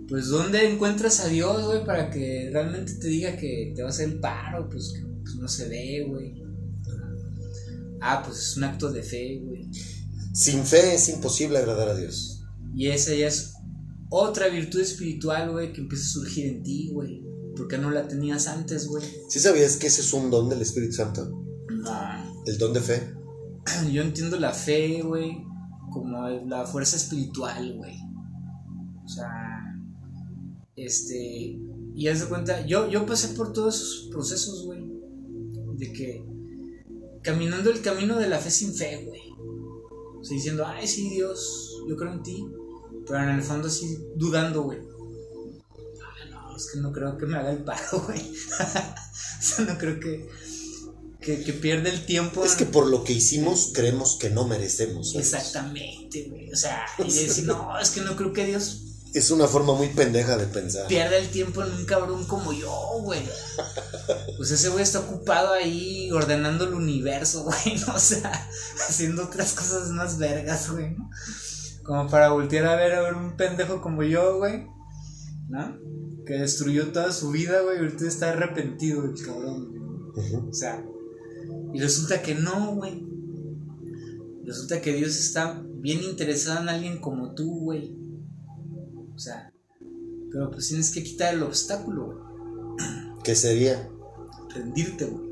Pues, ¿dónde encuentras a Dios, güey, para que realmente te diga que te va a hacer el paro? Pues, que, pues, no se ve, güey. Ah, pues es un acto de fe, güey. Sin fe es imposible agradar a Dios. Y esa ya es otra virtud espiritual, güey, que empieza a surgir en ti, güey. Porque no la tenías antes, güey. ¿Sí sabías que ese es un don del Espíritu Santo? No. El don de fe. [clears throat] Yo entiendo la fe, güey, como la fuerza espiritual, güey. O sea, este, y haz de cuenta, yo, yo pasé por todos esos procesos, güey, de que caminando el camino de la fe sin fe, güey. O sea, diciendo, ay, sí, Dios, yo creo en ti, pero en el fondo así dudando, güey. Ay, no, es que no creo que me haga el paro, [laughs] güey. [laughs] o sea, no creo que, que, que pierda el tiempo. Es en- que por lo que hicimos creemos que no merecemos. ¿sabes? Exactamente, güey. O sea, [laughs] y decir, no, es que no creo que Dios Es una forma muy pendeja de pensar. pierda el tiempo en un cabrón como yo, güey. [laughs] Pues ese güey está ocupado ahí ordenando el universo, [laughs] güey, ¿no? O sea, haciendo otras cosas más vergas, güey, ¿no? Como para voltear a ver a ver un pendejo como yo, güey, ¿no? Que destruyó toda su vida, güey, y ahorita está arrepentido, el cabrón, güey. Ujú. O sea, y resulta que no, güey. Resulta que Dios está bien interesado en alguien como tú, güey. O sea, pero pues tienes que quitar el obstáculo, güey. ¿Qué sería? Rendirte, güey.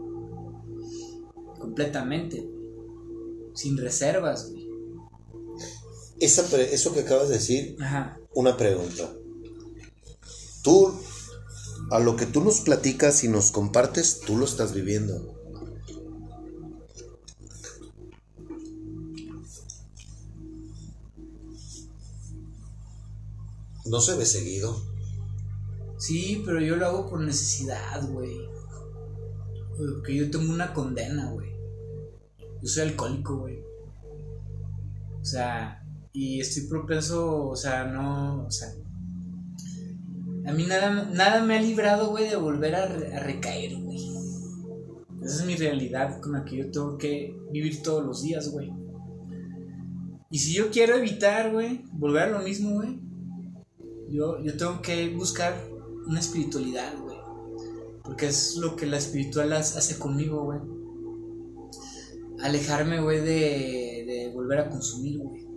Completamente. Sin reservas, güey. Esa pre- eso que acabas de decir, Ajá. una pregunta. Tú, a lo que tú nos platicas y nos compartes, tú lo estás viviendo. No se ve seguido. Sí, pero yo lo hago por necesidad, güey. Porque yo tengo una condena, güey. Yo soy alcohólico, güey. sea, y estoy propenso, o sea, no, o sea, a mí nada, nada me ha librado, güey, de volver a, a recaer, güey. Esa es mi realidad con la que yo tengo que vivir todos los días, güey. Y si yo quiero evitar, güey, volver a lo mismo, güey, yo, yo tengo que buscar una espiritualidad, güey. Porque es lo que la espiritual hace conmigo, güey. Alejarme, güey, de, de volver a consumir, güey.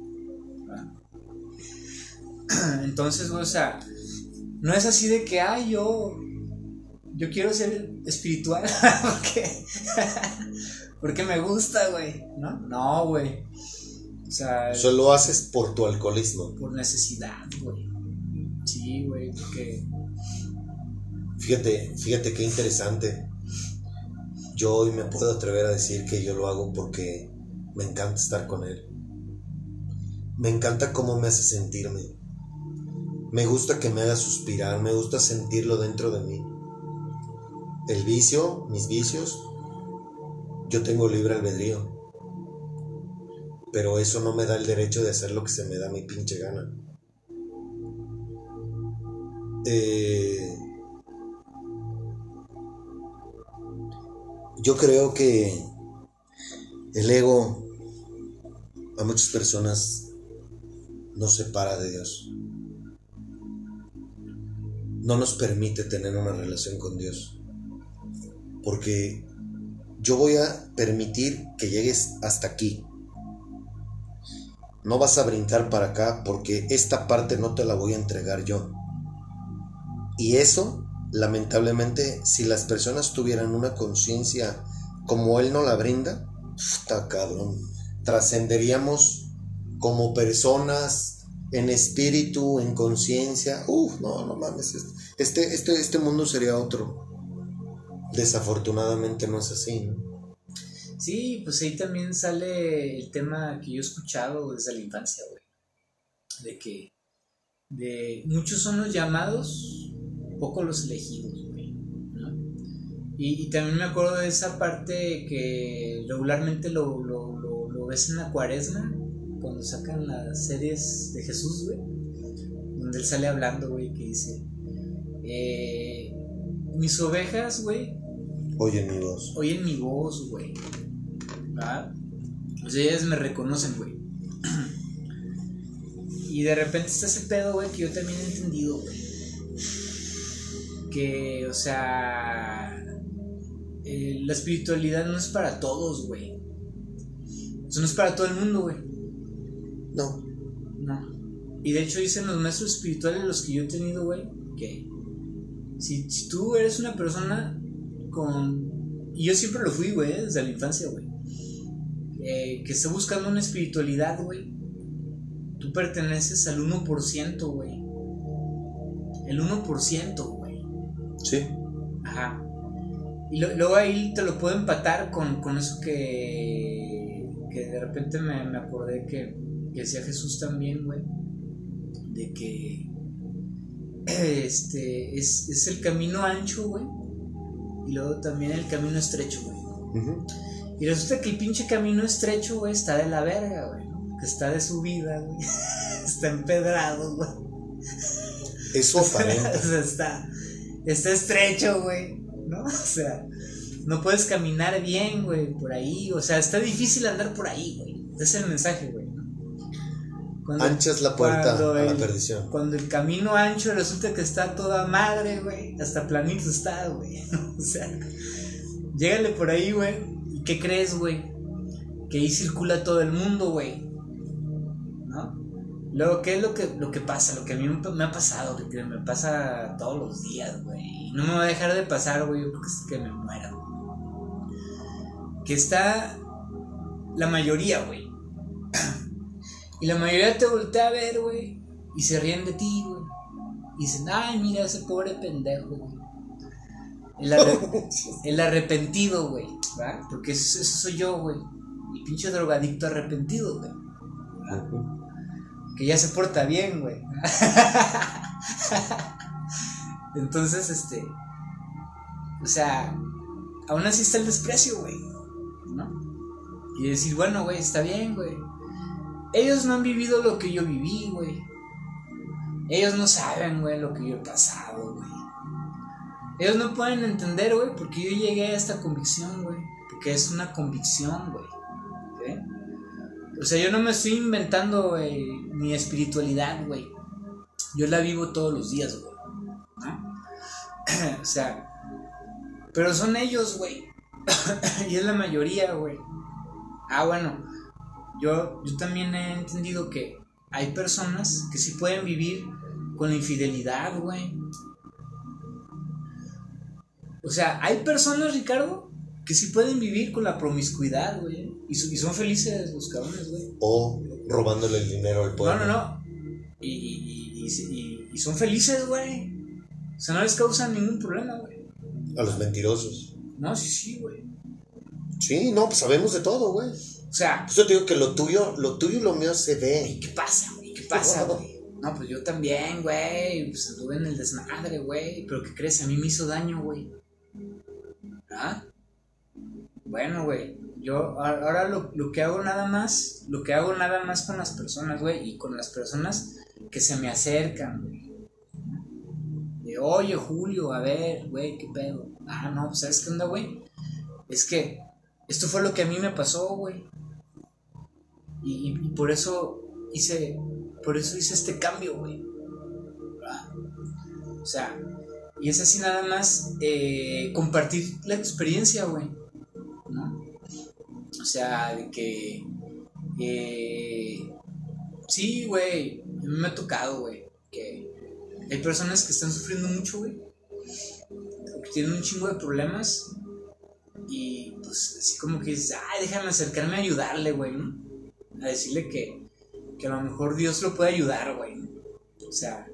[clears throat] Entonces, güey, o sea, no es así de que, ay, yo, yo quiero ser espiritual [laughs] porque, [laughs] porque me gusta, güey, ¿no? No, güey. O sea... Solo haces por tu alcoholismo. Por necesidad, güey. Sí, güey, porque... Fíjate, fíjate qué interesante. Yo hoy me puedo atrever a decir que yo lo hago porque me encanta estar con él. Me encanta cómo me hace sentirme. Me gusta que me haga suspirar, me gusta sentirlo dentro de mí. El vicio, mis vicios, yo tengo libre albedrío. Pero eso no me da el derecho de hacer lo que se me da mi pinche gana. Eh, yo creo que el ego a muchas personas nos separa de Dios no nos permite tener una relación con Dios. Porque yo voy a permitir que llegues hasta aquí. No vas a brincar para acá porque esta parte no te la voy a entregar yo. Y eso, lamentablemente, si las personas tuvieran una conciencia como Él no la brinda, está cabrón. Trascenderíamos como personas en espíritu, en conciencia. Uf, no, no mames. Este, este, este mundo sería otro. Desafortunadamente no es así, ¿no? Sí, pues ahí también sale el tema que yo he escuchado desde la infancia, güey. De que de muchos son los llamados, pocos los elegidos, güey. Y, también me acuerdo de esa parte que regularmente lo, lo, lo, lo ves en la cuaresma, cuando sacan las series de Jesús, güey, donde él sale hablando, güey, que dice, eh, mis ovejas, güey, oyen mi voz. Oyen mi voz, güey. O sea, ellas me reconocen, güey. [clears throat] Y de repente está ese pedo, güey, que yo también he entendido, güey. Que, o sea, eh, la espiritualidad no es para todos, güey. O sea, no es para todo el mundo, güey. No. No. Y de hecho dicen los maestros espirituales, los que yo he tenido, güey, que si, tú eres una persona con... Y yo siempre lo fui, güey, desde la infancia, güey. Eh, que está buscando una espiritualidad, güey. Tú perteneces al 1%, güey. El 1%, güey. Sí. Ajá. Y luego ahí te lo puedo empatar con, con eso que, que de repente me, me acordé que que decía Jesús también, güey, de que este es, el camino ancho, güey, y luego también el camino estrecho, güey. Y resulta que el pinche camino estrecho, güey, está de la verga, güey, que está de subida, güey, [laughs] está empedrado, güey. Eso [laughs] o sea, está, está estrecho, güey, ¿no? [laughs] O sea, no puedes caminar bien, güey, por ahí, o sea, está difícil andar por ahí, güey. Ese es el mensaje, güey. Ancha es la puerta a la perdición. Cuando el camino ancho resulta que está toda madre, güey. Hasta planito está, güey. [laughs] o sea, llégale por ahí, güey. ¿Y qué crees, güey? Que ahí circula todo el mundo, güey. ¿No? Luego, ¿qué es lo que, lo que pasa? Lo que a mí me ha pasado, que me pasa todos los días, güey. No me va a dejar de pasar, güey. Yo creo que, que me muera, Que está la mayoría, güey [clears throat] y la mayoría te voltea a ver, güey, y se ríen de ti, güey. Y dicen, ay, mira ese pobre pendejo, güey. El, [laughs] arrepentido, güey. Porque eso, soy yo, güey. El pinche drogadicto arrepentido, güey. Que ya se porta bien, güey. [laughs] Entonces, este. O sea, aún así está el desprecio, güey. ¿No? Y decir, bueno, güey, está bien, güey ellos no han vivido lo que yo viví, güey. Ellos no saben, güey, lo que yo he pasado, güey. Ellos no pueden entender, güey, porque yo llegué a esta convicción, güey. Porque es una convicción, güey. O sea, yo no me estoy inventando, mi espiritualidad, güey. Yo la vivo todos los días, güey. [clears throat] o sea, pero son ellos, güey. [clears throat] y es la mayoría, güey. Ah, bueno, yo, yo también he entendido que hay personas que sí pueden vivir con la infidelidad, güey. O sea, hay personas, Ricardo, que sí pueden vivir con la promiscuidad, güey. Y, son felices los cabrones, güey. O robándole el dinero al pueblo. No, no, no. Y, y son felices, güey. O sea, no les causan ningún problema, güey. A los mentirosos. No, sí, sí, güey. Sí, no, pues sabemos de todo, güey. O sea. Pues yo te digo que lo tuyo, lo tuyo y lo mío se ve. ¿Qué pasa, güey? ¿Qué pasa, güey? No, pues yo también, güey. Pues estuve en el desmadre, güey. Pero ¿qué crees? A mí me hizo daño, güey. ¿Ah? Bueno, güey. Yo ahora lo, lo, que hago nada más, lo que hago nada más con las personas, güey, y con las personas que se me acercan, güey. De, oye, Julio, a ver, güey, ¿qué pedo? Ah, no, pues, ¿sabes qué onda, güey? Es que esto fue lo que a mí me pasó, güey. Y, por eso hice, por eso hice este cambio, güey. O sea, y es así nada más eh, compartir la experiencia, güey. ¿No? O sea, de que... Eh, sí, güey. A mí me ha tocado, güey. Que hay personas que están sufriendo mucho, güey. Que tienen un chingo de problemas. Y pues así como que dices, ay, déjame acercarme a ayudarle, güey, ¿no? A decirle que, que a lo mejor Dios lo puede ayudar, güey. O sea,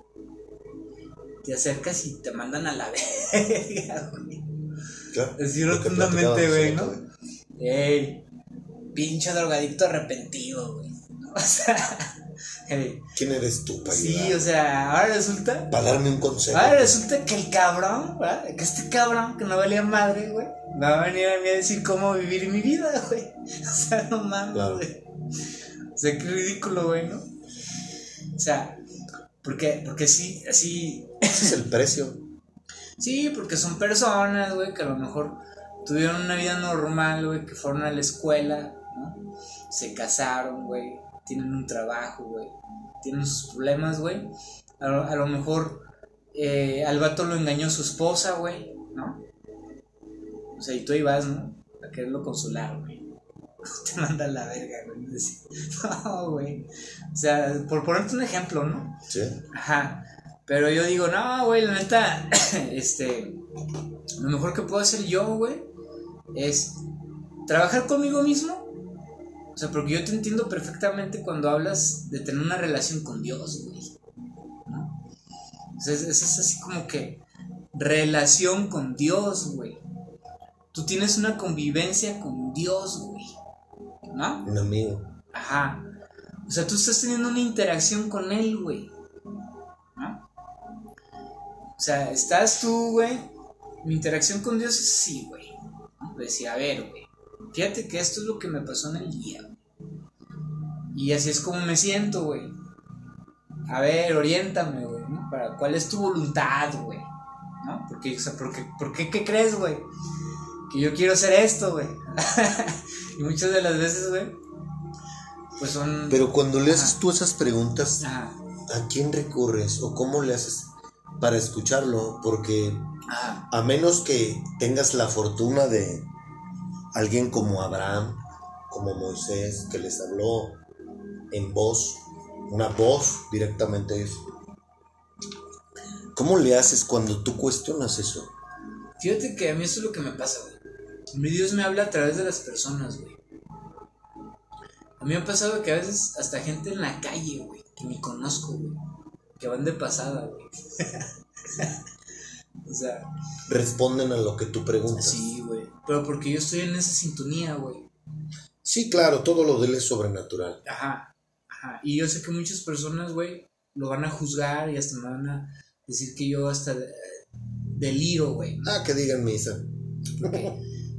te acercas y te mandan a la [laughs] verga, güey. Claro, Así rotundamente, güey, ¿no? Ey, pinche drogadicto arrepentido, güey. [laughs] O sea, ¿quién eres tú para Sí, o sea, ahora resulta. Para darme un consejo. Ahora resulta que el cabrón, ¿verdad? Que este cabrón que no valía madre, güey, me va a venir a mí a decir cómo vivir mi vida, [laughs] güey. O sea, no mames, güey. O sea, qué ridículo, güey, ¿no? O sea, porque, porque sí, así. Ese es el [laughs] precio. Sí, porque son personas, güey, que a lo mejor tuvieron una vida normal, güey, que fueron a la escuela. Se casaron, güey, tienen un trabajo, güey, tienen sus problemas, güey. A, lo mejor eh, al vato lo engañó su esposa, güey, ¿no? O sea, y tú ahí vas, ¿no? A quererlo consolar, güey. [laughs] Te manda a la verga, güey. [laughs] No, güey. O sea, por ponerte un ejemplo, ¿no? Sí. Ajá. Pero yo digo, no, güey, la neta, [coughs] este, lo mejor que puedo hacer yo, güey, es trabajar conmigo mismo. O sea, porque yo te entiendo perfectamente cuando hablas de tener una relación con Dios, güey. ¿no? O sea, es, es así como que relación con Dios, güey. Tú tienes una convivencia con Dios, güey. ¿No? Un amigo. Ajá. O sea, tú estás teniendo una interacción con Él, güey. O sea, estás tú, güey. Mi interacción con Dios es así, güey. Decía, a ver, güey. Fíjate que esto es lo que me pasó en el día. Y así es como me siento, güey. A ver, oriéntame, güey. Para cuál es tu voluntad, güey. ¿No? Porque, o sea, ¿por qué, ¿por qué, qué crees, güey? Que yo quiero hacer esto, güey. [laughs] y muchas de las veces, güey, pues son. Pero cuando le haces tú esas preguntas, ¿a quién recurres o cómo le haces? para escucharlo, porque a menos que tengas la fortuna de alguien como Abraham, como Moisés, que les habló en voz, una voz directamente eso. ¿Cómo le haces cuando tú cuestionas eso? Fíjate que a mí eso es lo que me pasa, güey. Mi Dios me habla a través de las personas, güey. A mí me ha pasado que a veces hasta gente en la calle, güey, que ni conozco, güey que van de pasada, güey. [laughs] o sea. Responden a lo que tú preguntas. Sí, güey. Pero porque yo estoy en esa sintonía, güey. Sí, claro, todo lo de él es sobrenatural. Ajá, ajá. Y yo sé que muchas personas, güey, lo van a juzgar y hasta me van a decir que yo hasta deliro, güey. Ah, que digan misa.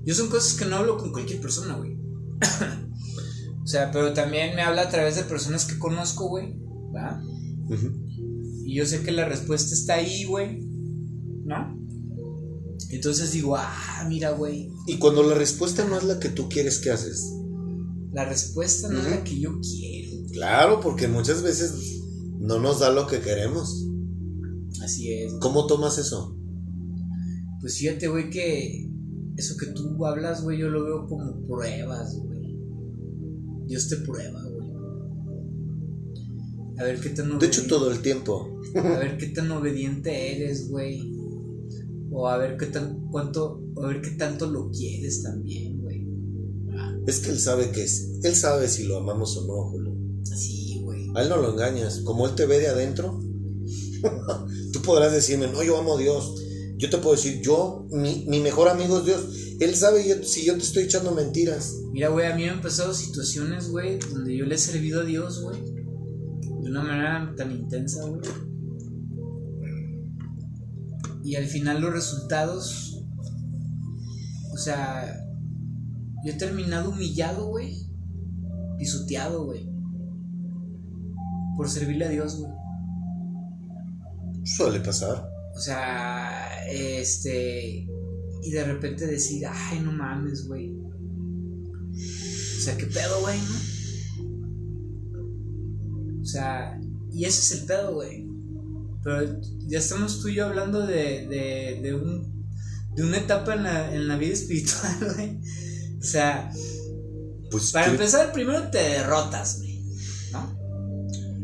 Yo son cosas que no hablo con cualquier persona, güey. [coughs] O sea, pero también me habla a través de personas que conozco, güey. ¿Va? Y yo sé que la respuesta está ahí, güey. ¿No? Entonces digo, ah, mira, güey. Y cuando la respuesta no es la que tú quieres, ¿qué haces? La respuesta no es la que yo quiero. Claro, porque muchas veces no nos da lo que queremos. Así es. ¿Cómo tomas eso? Pues fíjate, güey, que eso que tú hablas, güey, yo lo veo como pruebas, güey. Dios te prueba, güey. A ver qué tan De hecho, todo el tiempo. A ver qué tan obediente eres, güey. O a ver qué tan cuánto, a ver qué tanto lo quieres también, güey. Es que él sabe que es, él sabe si lo amamos o no, Julio. Sí, güey. A él no lo engañas. Como él te ve de adentro, [laughs] tú podrás decirme, no, yo amo a Dios. Yo te puedo decir, yo, mi, mi mejor amigo es Dios. Él sabe yo- si yo te estoy echando mentiras. Mira, güey, a mí me han pasado situaciones, güey, donde yo le he servido a Dios, güey. De una manera tan intensa, güey. Y al final los resultados. O sea. Yo he terminado humillado, güey. Pisoteado, güey. Por servirle a Dios, güey. Suele pasar. O sea, este. Y de repente decir, ay, no mames, güey. O sea, ¿qué pedo, güey? ¿no? O sea, y ese es el pedo, güey. Pero ya estamos tú y yo hablando de, de, de, un, de una etapa en la, en la vida espiritual, [laughs] güey. O sea, Pues para empezar, primero te derrotas, güey.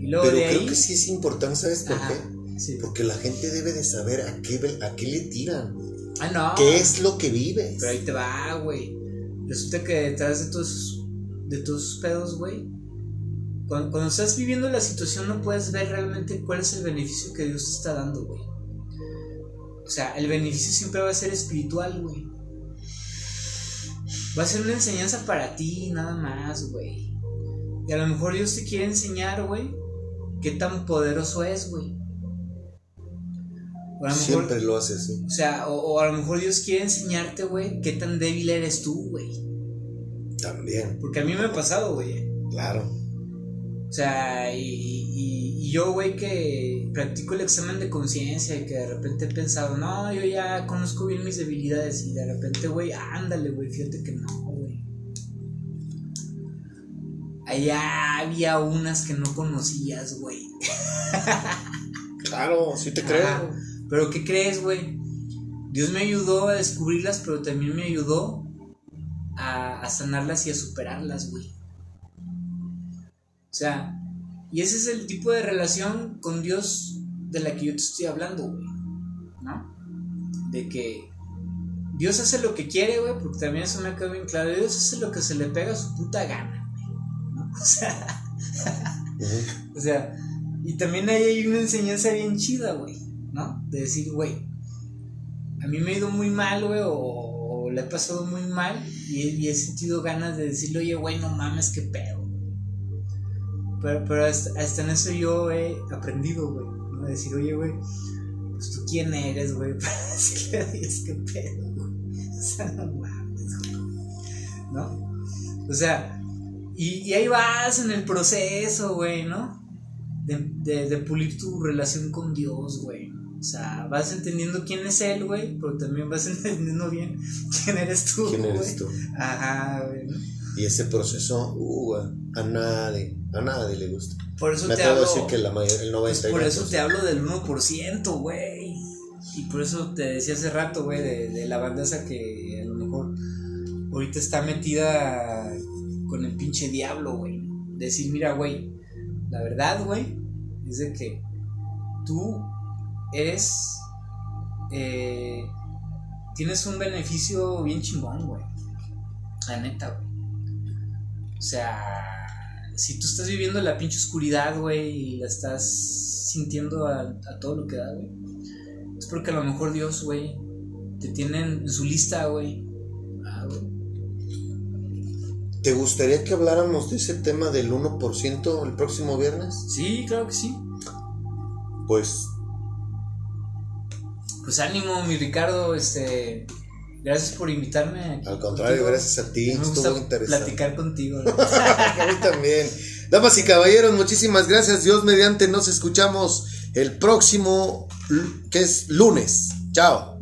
Y luego pero de creo ahí. que sí es importante, ¿sabes por Ajá, qué? sí. Porque la gente debe de saber a qué, a qué le tiran. Ah, no. ¿Qué es lo que vives? Pero ahí te va, güey. Resulta que detrás de todos esos, de todos esos pedos, güey. Cuando, cuando estás viviendo la situación no puedes ver realmente cuál es el beneficio que Dios te está dando, güey. O sea, el beneficio siempre va a ser espiritual, güey. Va a ser una enseñanza para ti, nada más, güey. Y a lo mejor Dios te quiere enseñar, güey, qué tan poderoso es, güey. Mejor- Siempre lo hace así. o sea, o, o a lo mejor Dios quiere enseñarte, güey, qué tan débil eres tú, güey. También, Porque a mí me ha pasado, güey. claro. O sea, y, y- y yo, güey, que practico el examen de conciencia y que de repente he pensado, no, yo ya conozco bien mis debilidades y de repente, güey, ándale, güey, fíjate que no, güey. Allá había unas que no conocías, güey. Claro, sí te creo. Pero ¿qué crees, güey? Dios me ayudó a descubrirlas, pero también me ayudó a, a sanarlas y a superarlas, güey. O sea, y ese es el tipo de relación con Dios de la que yo te estoy hablando, güey. ¿No? De que Dios hace lo que quiere, güey, porque también eso me quedó bien claro. Dios hace lo que se le pega a su puta gana. [laughs] O sea, o sea, y también ahí hay una enseñanza bien chida, güey, ¿no? De decir, güey, a mí me ha ido muy mal, güey, o, o le he pasado muy mal y, he- y he sentido ganas de decirle, oye, güey, no mames, qué pedo. Pero, pero hasta, hasta en eso yo he aprendido, güey, ¿no? De decir, oye, güey, pues tú quién eres, güey, [laughs] para decirle a Dios qué pedo, güey. O sea, no mames, güey. ¿No? O sea, y, y ahí vas en el proceso, güey, ¿no? De, de, de pulir tu relación con Dios, güey. O sea, vas entendiendo quién es Él, güey, pero también vas [laughs] entendiendo bien quién eres tú, ¿Quién eres güey. tú? Ajá, güey. ¿no? Y ese proceso, uh, a nadie, a nadie le gusta. Por eso Me te hablo. decir que la mayor, el 90%. pues por eso te hablo del 1%, güey. Y por eso te decía hace rato, güey, de, de la bandaza que a lo mejor ahorita está metida con el pinche diablo, güey. Decir, mira, güey, la verdad, güey, es de que tú eres. eh, tienes un beneficio bien chingón, güey. La neta, güey. O sea, si tú estás viviendo la pinche oscuridad, güey, y la estás sintiendo a, todo lo que da, güey, es porque a lo mejor Dios, güey, te tiene en su lista, güey. ¿Te gustaría que habláramos de ese tema del 1% el próximo viernes? Sí, claro que sí. Pues Pues ánimo, mi Ricardo, este. Gracias por invitarme. Al contrario, gracias a ti. Me Estuvo gusta interesante. platicar contigo. [laughs] a mí también. Damas y caballeros, muchísimas gracias. Dios mediante, nos escuchamos el próximo, que es lunes. Chao.